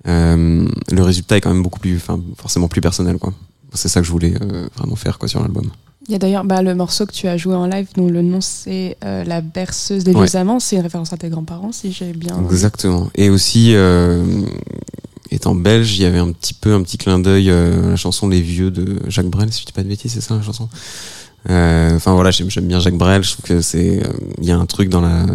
Euh, le résultat est quand même beaucoup plus, enfin forcément plus personnel quoi. C'est ça que je voulais euh, vraiment faire quoi sur l'album. Il y a d'ailleurs bah, le morceau que tu as joué en live, dont le nom c'est euh, La berceuse des Ouais. vieux amants. C'est une référence à tes grands-parents, si j'ai bien. Exactement. Et aussi, euh, étant belge, il y avait un petit peu un petit clin d'œil euh, à la chanson Les Vieux de Jacques Brel, si je dis pas de bêtises, c'est ça la chanson? Euh, Enfin voilà, j'aime bien Jacques Brel. Je trouve que c'est, euh, il y a un truc dans la,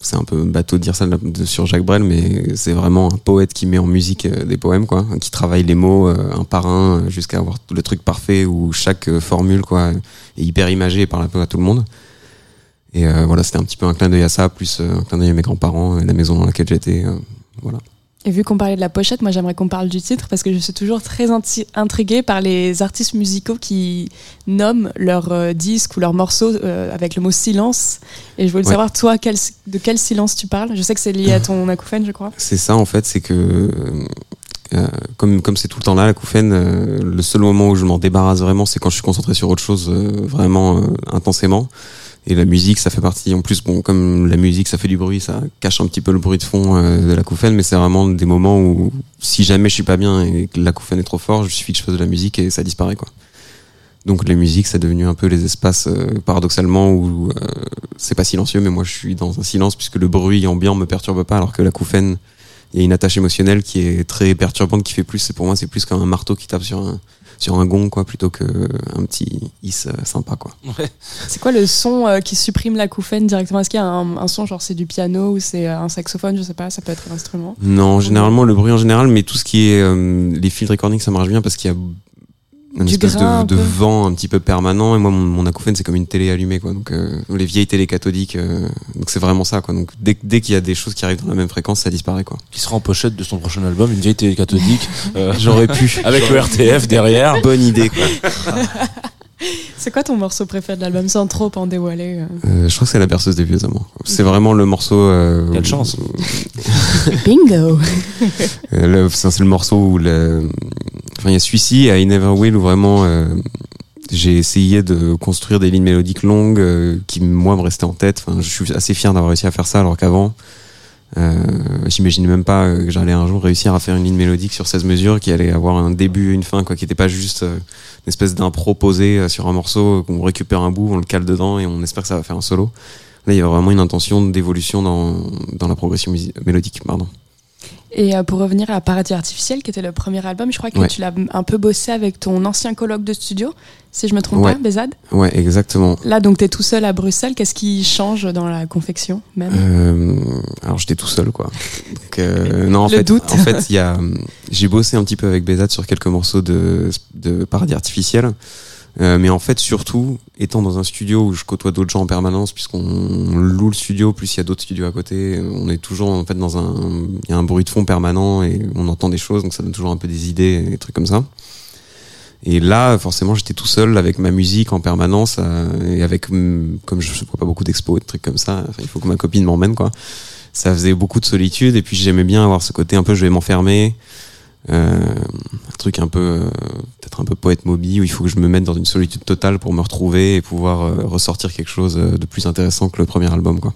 c'est un peu bateau de dire ça sur Jacques Brel, mais c'est vraiment un poète qui met en musique euh, des poèmes, quoi, qui travaille les mots un par un jusqu'à avoir le truc parfait où chaque formule, quoi, est hyper imagée et parle un peu à tout le monde. Et voilà, c'était un petit peu un clin d'œil à ça, plus un clin d'œil à mes grands-parents, et la maison dans laquelle j'étais. voilà. Et vu qu'on parlait de la pochette, moi j'aimerais qu'on parle du titre parce que je suis toujours très intriguée par les artistes musicaux qui nomment leurs euh, disques ou leurs morceaux euh, avec le mot silence. Et je voulais Ouais. savoir, toi, quel- de quel silence tu parles? Je sais que c'est lié à <laughs> ton acouphène, je crois. C'est ça en fait, c'est que euh, euh, comme comme c'est tout le temps là, la couffaine, euh, le seul moment où je m'en débarrasse vraiment, c'est quand je suis concentré sur autre chose vraiment intensément. Et la musique, ça fait partie. En plus, bon, comme la musique, ça fait du bruit, ça cache un petit peu le bruit de fond euh, de la couffaine, mais c'est vraiment des moments où, si jamais je suis pas bien et que la couffaine est trop fort, je suffit que je fasse de la musique et ça disparaît quoi. Donc les musiques, c'est devenu un peu les espaces euh, paradoxalement où euh, c'est pas silencieux, mais moi je suis dans un silence puisque le bruit ambiant me perturbe pas, alors que la couffaine, il y a une attache émotionnelle qui est très perturbante, qui fait plus. C'est pour moi, c'est plus qu'un marteau qui tape sur un sur un gong quoi, plutôt que un petit is euh, sympa quoi. C'est quoi le son euh, qui supprime l'acouphène directement? Est-ce qu'il y a un, un son, genre c'est du piano ou c'est euh, un saxophone? Je sais pas, ça peut être un instrument. Non, généralement le bruit en général, mais tout ce qui est euh, les field recording, ça marche bien parce qu'il y a une Du espèce grain, un de, de vent un petit peu permanent. Et moi, mon, mon acouphène, c'est comme une télé allumée, quoi. Donc euh, les vieilles télé cathodiques, euh, donc c'est vraiment ça, quoi. Donc dès, dès qu'il y a des choses qui arrivent dans la même fréquence, ça disparaît, quoi. Qui sera en pochette de son prochain album, une vieille télé cathodique. <laughs> euh, J'aurais pu. Avec le RTF derrière. Bonne idée, quoi. <laughs> <laughs> C'est quoi ton morceau préféré de l'album sans trop en dévoiler euh? Euh, je crois que c'est la berceuse des vieux amants. C'est vraiment le morceau. Euh, Quelle chance. <laughs> Bingo c'est le morceau où le, enfin, il y a celui-ci à I Never Will où vraiment euh, j'ai essayé de construire des lignes mélodiques longues euh, qui moi me restaient en tête. Enfin, je suis assez fier d'avoir réussi à faire ça alors qu'avant, euh, j'imaginais même pas que j'allais un jour réussir à faire une ligne mélodique sur 16 mesures qui allait avoir un début et une fin, quoi, qui était pas juste euh, espèce d'impro posé euh, sur un morceau euh, qu'on récupère un bout, on le cale dedans et on espère que ça va faire un solo. Là, il y a vraiment une intention d'évolution dans, dans la progression mélodique, pardon. Et euh, pour revenir à Paradis Artificiel, qui était le premier album, je crois que Ouais. tu l'as un peu bossé avec ton ancien colloque de studio, si je me trompe Ouais. pas, Bézad. Ouais, exactement. Là, donc, tu es tout seul à Bruxelles. Qu'est-ce qui change dans la confection même? Euh, alors j'étais tout seul quoi. Donc, euh, <laughs> non en Le fait, doute. en fait il y a, j'ai bossé un petit peu avec Bézat sur quelques morceaux de, de paradis artificiel. Euh, mais en fait surtout étant dans un studio où je côtoie d'autres gens en permanence puisqu'on loue le studio plus il y a d'autres studios à côté on est toujours en fait dans un il y a un bruit de fond permanent et on entend des choses donc ça donne toujours un peu des idées et des trucs comme ça et là, forcément, j'étais tout seul avec ma musique en permanence euh, et avec, hum, comme je ne vois pas beaucoup d'expos et trucs comme ça, il faut que ma copine m'emmène, quoi. Ça faisait beaucoup de solitude et puis j'aimais bien avoir ce côté un peu je vais m'enfermer, un truc un peu, euh, peut-être un peu poète moby où il faut que je me mette dans une solitude totale pour me retrouver et pouvoir euh, ressortir quelque chose euh, de plus intéressant que le premier album, quoi.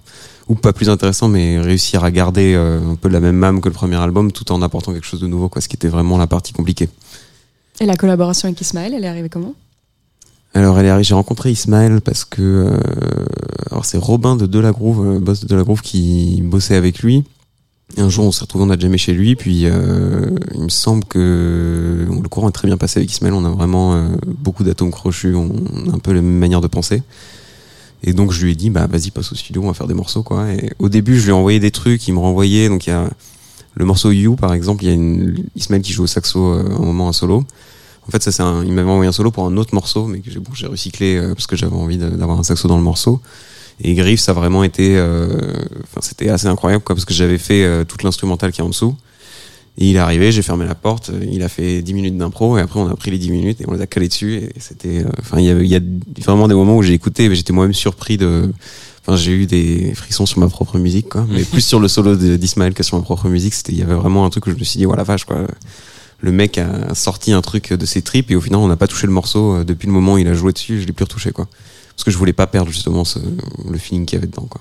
Ou pas plus intéressant, mais réussir à garder euh, un peu la même âme que le premier album tout en apportant quelque chose de nouveau, quoi. Ce qui était vraiment la partie compliquée. Et la collaboration avec Ismaël, elle est arrivée comment? Alors elle est arrivée- j'ai rencontré Ismaël parce que euh, alors c'est Robin de Delagroove, euh, boss de Delagroove qui bossait avec lui. Un jour on s'est retrouvé, on a jamais chez lui, puis euh, il me semble que le courant est très bien passé avec Ismaël. On a vraiment euh, beaucoup d'atomes crochus, on a un peu la même manière de penser. Et donc je lui ai dit bah vas-y passe au studio, on va faire des morceaux quoi. Au début je lui ai envoyé des trucs, il me renvoyait donc il y a le morceau You par exemple, il y a une, Ismaël qui joue au saxo euh, un moment un solo. En fait, ça c'est il m'avait envoyé un solo pour un autre morceau, mais que j'ai recyclé parce que j'avais envie d'avoir un saxo dans le morceau. Et Griff, ça a vraiment été, euh, enfin c'était assez incroyable quoi, parce que j'avais fait euh, toute l'instrumentale qui est en dessous. Et il est arrivé, j'ai fermé la porte, il a fait 10 minutes d'impro et après on a pris les 10 minutes et on les a calés dessus et c'était, euh, enfin il y a vraiment des moments où j'ai écouté, mais j'étais moi-même surpris de, enfin j'ai eu des frissons sur ma propre musique quoi, mais plus sur le solo d'Ismaël que sur ma propre musique, c'était, il y avait vraiment un truc où je me suis dit voilà vache quoi. Le mec a sorti un truc de ses tripes et au final on n'a pas touché le morceau depuis le moment où il a joué dessus je l'ai plus retouché quoi parce que je voulais pas perdre justement ce, le feeling qu'il y avait dedans quoi.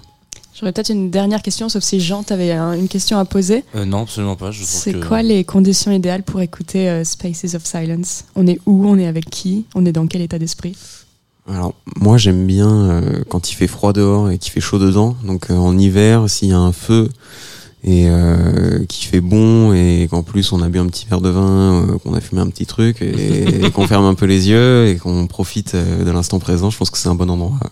J'aurais peut-être une dernière question, sauf si Jean, t'avais un- une question à poser. Euh, non, absolument pas. C'est que- quoi les conditions idéales pour écouter euh, Spaces of Silence? On est où? On est avec qui? On est dans quel état d'esprit? Alors moi j'aime bien euh, quand il fait froid dehors et qu'il fait chaud dedans. Donc euh, en hiver s'il y a un feu et euh, qu'il fait bon et qu'en plus on a bu un petit verre de vin euh, qu'on a fumé un petit truc et, et qu'on ferme un peu les yeux et qu'on profite euh, de l'instant présent je pense que c'est un bon endroit euh,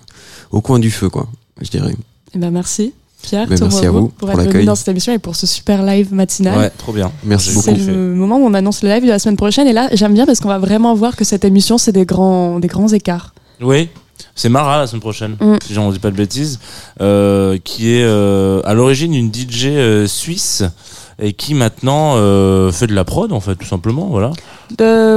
au coin du feu quoi je dirais Eh ben merci. Pierre, Ben, merci à vous pour pour être venu dans cette émission et pour ce super live matinal. Ouais, trop bien. Merci C'est beaucoup. le moment où on annonce le live de la semaine prochaine et là j'aime bien parce qu'on va vraiment voir que cette émission c'est des grands, des grands écarts. Oui, c'est Mara la semaine prochaine, Mm. si j'en dis pas de bêtises, euh, qui est euh, à l'origine une DJ euh, suisse et qui maintenant fait de la prod en fait, tout simplement, voilà.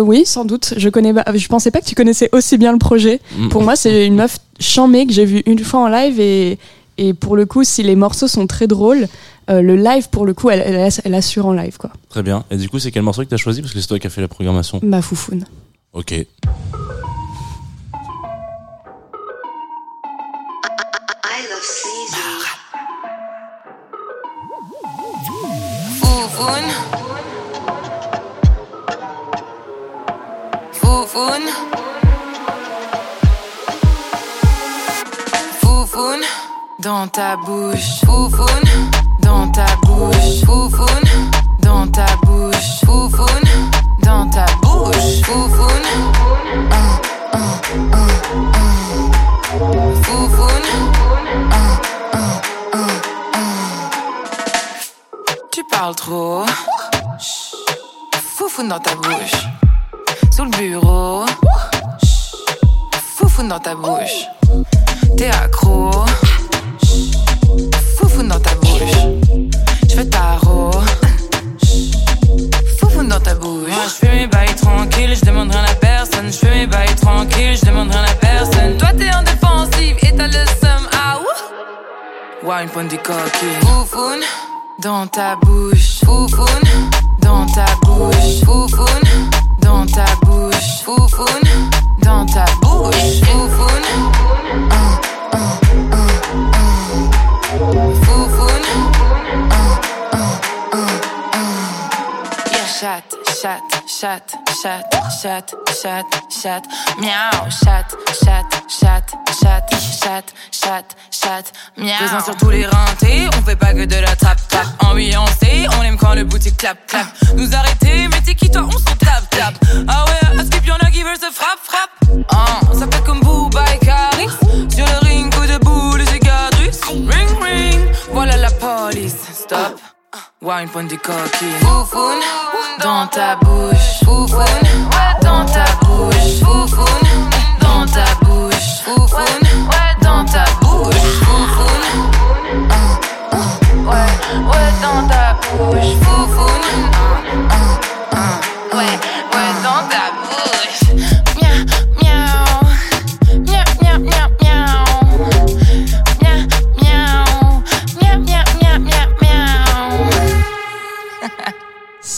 Oui, sans doute. Je connais, je pensais pas que tu connaissais aussi bien le projet. Mm. Pour moi, c'est une meuf chamée que j'ai vue une fois en live et, et pour le coup, si les morceaux sont très drôles, euh, le live pour le coup, elle, elle, elle assure en live quoi. Très bien. Et du coup, c'est quel morceau que t'as choisi? Parce que c'est toi qui as fait la programmation. Ma foufoune. Ok. Foufoune. Foufoune. Foufoune. Dans ta bouche. Foufoune. Dans ta bouche. Foufoune. Dans ta bouche. Foufoune. Dans ta bouche. Foufoune. Un, un, un, un. Foufoune. Un, un, un, un. Parles trop. Foufoune dans ta bouche. Sous le bureau. Foufoune dans ta bouche. T'es accro. Foufoune dans ta bouche. Je fais tarot. Foufoune dans ta bouche. Moi, je fais mes bails tranquilles, je demande rien à personne. Je fais mes bails tranquilles, je demande rien à personne. Toi, t'es en défensive et t'as le seum. Ah, ouh. Ouais, une pointe du coquille. Foufoune dans ta bouche. Foufoune dans ta bouche. Foufoune dans ta bouche. Foufoune dans ta bouche. Foufoune. Un, un, un, un. Foufoune. Chat, chat, chat, chat, chat, chat, miaou, chat, chat, chat, chat, chat, chat, chat, miaou. Présent sur tous les rentés, on fait pas que de la trap trap. Ambiancé, on aime quand le boutique clap clap. Nous arrêter, mais t'es qui toi, on s'en tape tape. Ah ouais, à skip y'en a qui veulent se frappe frappe. Ah, ça fait comme Booba et Caris. Sur le ring, coup de boule cicatrices. Ring ring, voilà la police. Stop. Wine point des. Foufoune, dans ta bouche. Foufoune, dans ta bouche. Foufoune, dans ta bouche. Foufoune, dans ta bouche. Foufoune, ouais, ouais, dans ta bouche. Foufoune, ouais,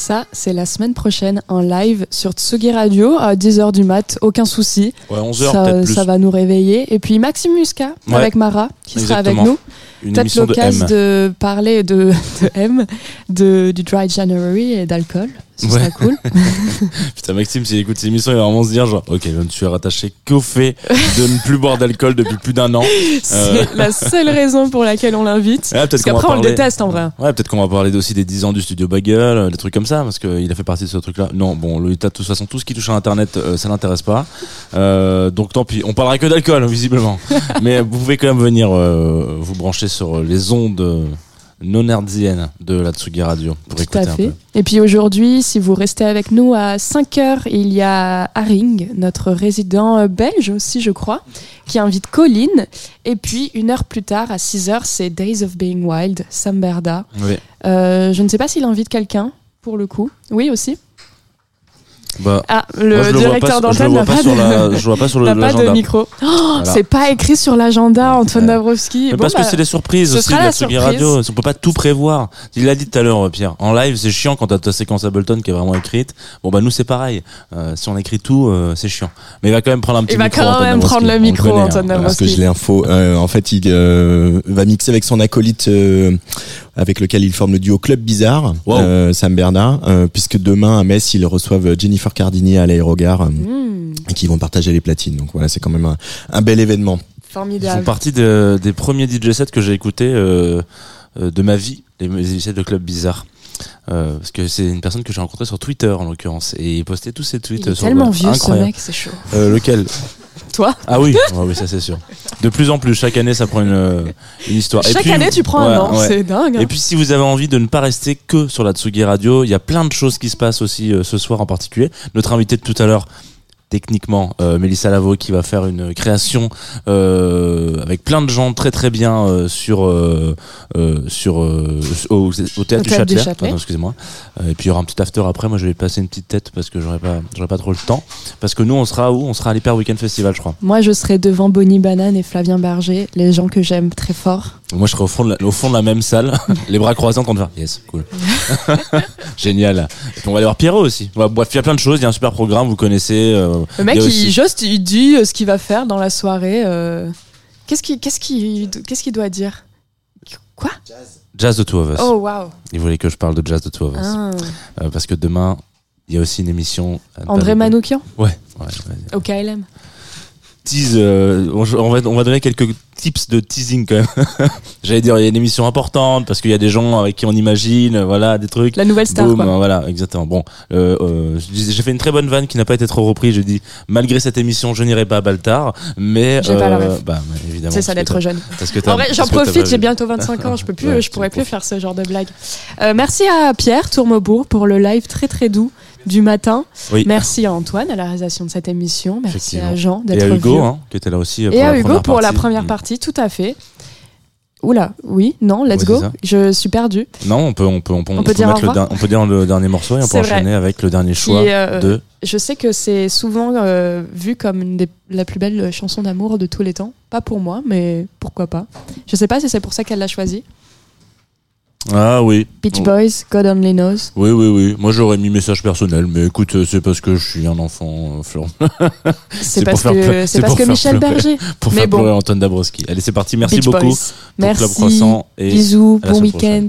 Ça, c'est la semaine prochaine en live sur Tsugi Radio à 10h du mat, aucun souci. Ouais, 11h ça, plus. ça va nous réveiller. Et puis Maxime Musca Ouais. avec Mara qui sera avec nous. Une Peut-être émission de l'occasion M. de, parler de, de M, de, du Dry January et d'alcool. Ce Ouais. serait cool. <laughs> Putain, Maxime, s'il écoute ces émissions, il va vraiment se dire genre, ok, je ne suis rattaché qu'au fait de ne plus boire d'alcool depuis plus d'un an. <laughs> Euh, C'est la seule raison pour laquelle on l'invite. Ouais, Parce qu'on va qu'après, on le parler- déteste en vrai. Ouais, peut-être qu'on va parler aussi des 10 ans du studio Bagel, euh, des trucs comme ça, parce qu'il a fait partie de ce truc-là. Non, bon, le de toute façon, tout ce qui touche à Internet, euh, ça l'intéresse pas. Euh, donc tant pis, on parlera que d'alcool, visiblement. <laughs> Mais vous pouvez quand même venir euh, vous brancher sur les ondes non hertziennes de la Tsugi Radio pour Tout écouter à un fait. peu. Et puis aujourd'hui, si vous restez avec nous à 5 heures, il y a Haring, notre résident euh, belge aussi, je crois, qui invite Colline. Et puis une heure plus tard, à 6 heures, c'est Days of Being Wild, Sam Berda. Oui. Euh, je ne sais pas s'il invite quelqu'un, pour le coup. Oui, aussi. Bah, Ah, le moi, directeur d'antenne n'a pas de... la- je vois pas sur <laughs> le- n'a pas de l'agenda. micro. Oh, Voilà. C'est pas écrit sur l'agenda, Antoine Dabrowski. Mais Bon, parce que bah, c'est des surprises ce aussi la la surprise. Radio. On peut pas tout prévoir. Il l'a dit tout à l'heure, Pierre. En live, c'est chiant quand t'as ta séquence Ableton qui est vraiment écrite. Bon, bah, nous, c'est pareil. Euh, si on écrit tout, euh, c'est chiant. Mais il va quand même prendre un petit Il va micro. quand Antoine même prendre Dabrowski. le micro, hein. Antoine Voilà. Parce que je l'ai info. Euh, en fait, il euh, va mixer avec son acolyte euh, avec lequel il forme le duo Club Bizarre, Wow. euh, Sam Bernard, euh, puisque demain à Metz, ils reçoivent Jennifer Cardini à l'aérogare euh, Hmm, et qui vont partager les platines. Donc voilà, c'est quand même un, un bel événement. Ils formidable. font partie de- des premiers DJ sets que j'ai écoutés euh, euh, de ma vie, les DJ sets de Club Bizarre. Euh, parce que c'est une personne que j'ai rencontrée sur Twitter en l'occurrence et il postait tous ses tweets Il est sur tellement euh, vieux, ce mec, c'est chaud. Euh, lequel? Toi Ah oui, Ouais, oui, ça c'est sûr. De plus en plus, chaque année, ça prend une, euh, une histoire. Et Chaque puis- année, tu prends un an, ouais. c'est dingue. hein. Et puis, si vous avez envie de ne pas rester que sur la Tsugi Radio, il y a plein de choses qui se passent aussi euh, ce soir en particulier. Notre invité de tout à l'heure, techniquement, euh, Mélissa Lavo, qui va faire une création euh, avec plein de gens très très bien euh, sur euh, euh, sur euh, au, au théâtre du Châtelet. Châtelet. Pardon, excusez-moi. Euh, et puis il y aura un petit after après. Moi, je vais passer une petite tête parce que j'aurai pas j'aurai pas trop le temps. Parce que nous, on sera où? On sera à l'Hyper Weekend Festival, je crois. Moi, je serai devant Bonnie Banane et Flavien Berger, les gens que j'aime très fort. Moi, je serai au fond de la, au fond de la même salle, <laughs> les bras croisés en train de faire yes, cool. <laughs> Génial. Et puis on va aller voir Pierrot aussi. Il y a plein de choses. Il y a un super programme, vous connaissez. Le mec, il il, aussi- juste, il dit euh, ce qu'il va faire dans la soirée. euh, Qu'est-ce qu'il qu'il qu'est-ce qu'il doit dire? Quoi? Jazz de Two of Us. Oh, waouh. Il voulait que je parle de Jazz de Two of Us. Ah. Euh, parce que demain, il y a aussi une émission. André. Manoukian? Ouais, au KLM. Tease, euh, on, on va, on va donner quelques tips de teasing quand même. <laughs> J'allais dire, il y a une émission importante parce qu'il y a des gens avec qui on imagine, euh, voilà, des trucs. La nouvelle star, quoi. euh, Voilà, exactement. Bon, euh, euh, j'ai fait une très bonne vanne qui n'a pas été trop reprise. Je dis, malgré cette émission, je n'irai pas à Baltar, mais J'ai pas la ref. bah, évidemment. C'est ça d'être jeune. Parce que En vrai, j'en profite, j'ai bientôt 25 ans, je peux <laughs> plus, Ouais, je pourrais plus faire ce genre de blague. Euh, merci à Pierre Tourmebourg pour le live très très doux du matin. Oui. Merci à Antoine à la réalisation de cette émission. Merci à Jean Et d'être à Hugo, venu. hein, qui était là aussi. euh, Et à Hugo pour la première Mm. partie, tout à fait. Oula, oui, non, let's Ouais, go. Je suis perdue. Non, on peut, on peut, on peut, On peut dire mettre le, revoir der- on peut dire le dernier morceau et on peut vrai. enchaîner avec le dernier choix euh, de. Je sais que c'est souvent euh, vu comme une des la plus belle chanson d'amour de tous les temps. Pas pour moi, mais pourquoi pas. Je sais pas si c'est pour ça qu'elle l'a choisi. Ah oui. Beach Boys, God Only Knows. Oui, oui, oui. Moi, j'aurais mis message personnel, mais écoute, euh, c'est parce que je suis un enfant, euh, Florent. C'est parce <laughs> que- c'est parce que Michel pleurer- Berger. Pour Mais faire bon. pleurer Antoine Dabrowski. Allez, c'est parti. Merci Beach beaucoup. Boys. pour Merci. Club Croissant et Bisous, bon prochaine.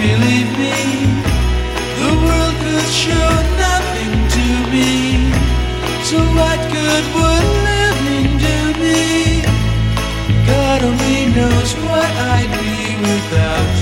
believe me. The world could show nothing to me. So what good would living do me? God only knows what I'd be without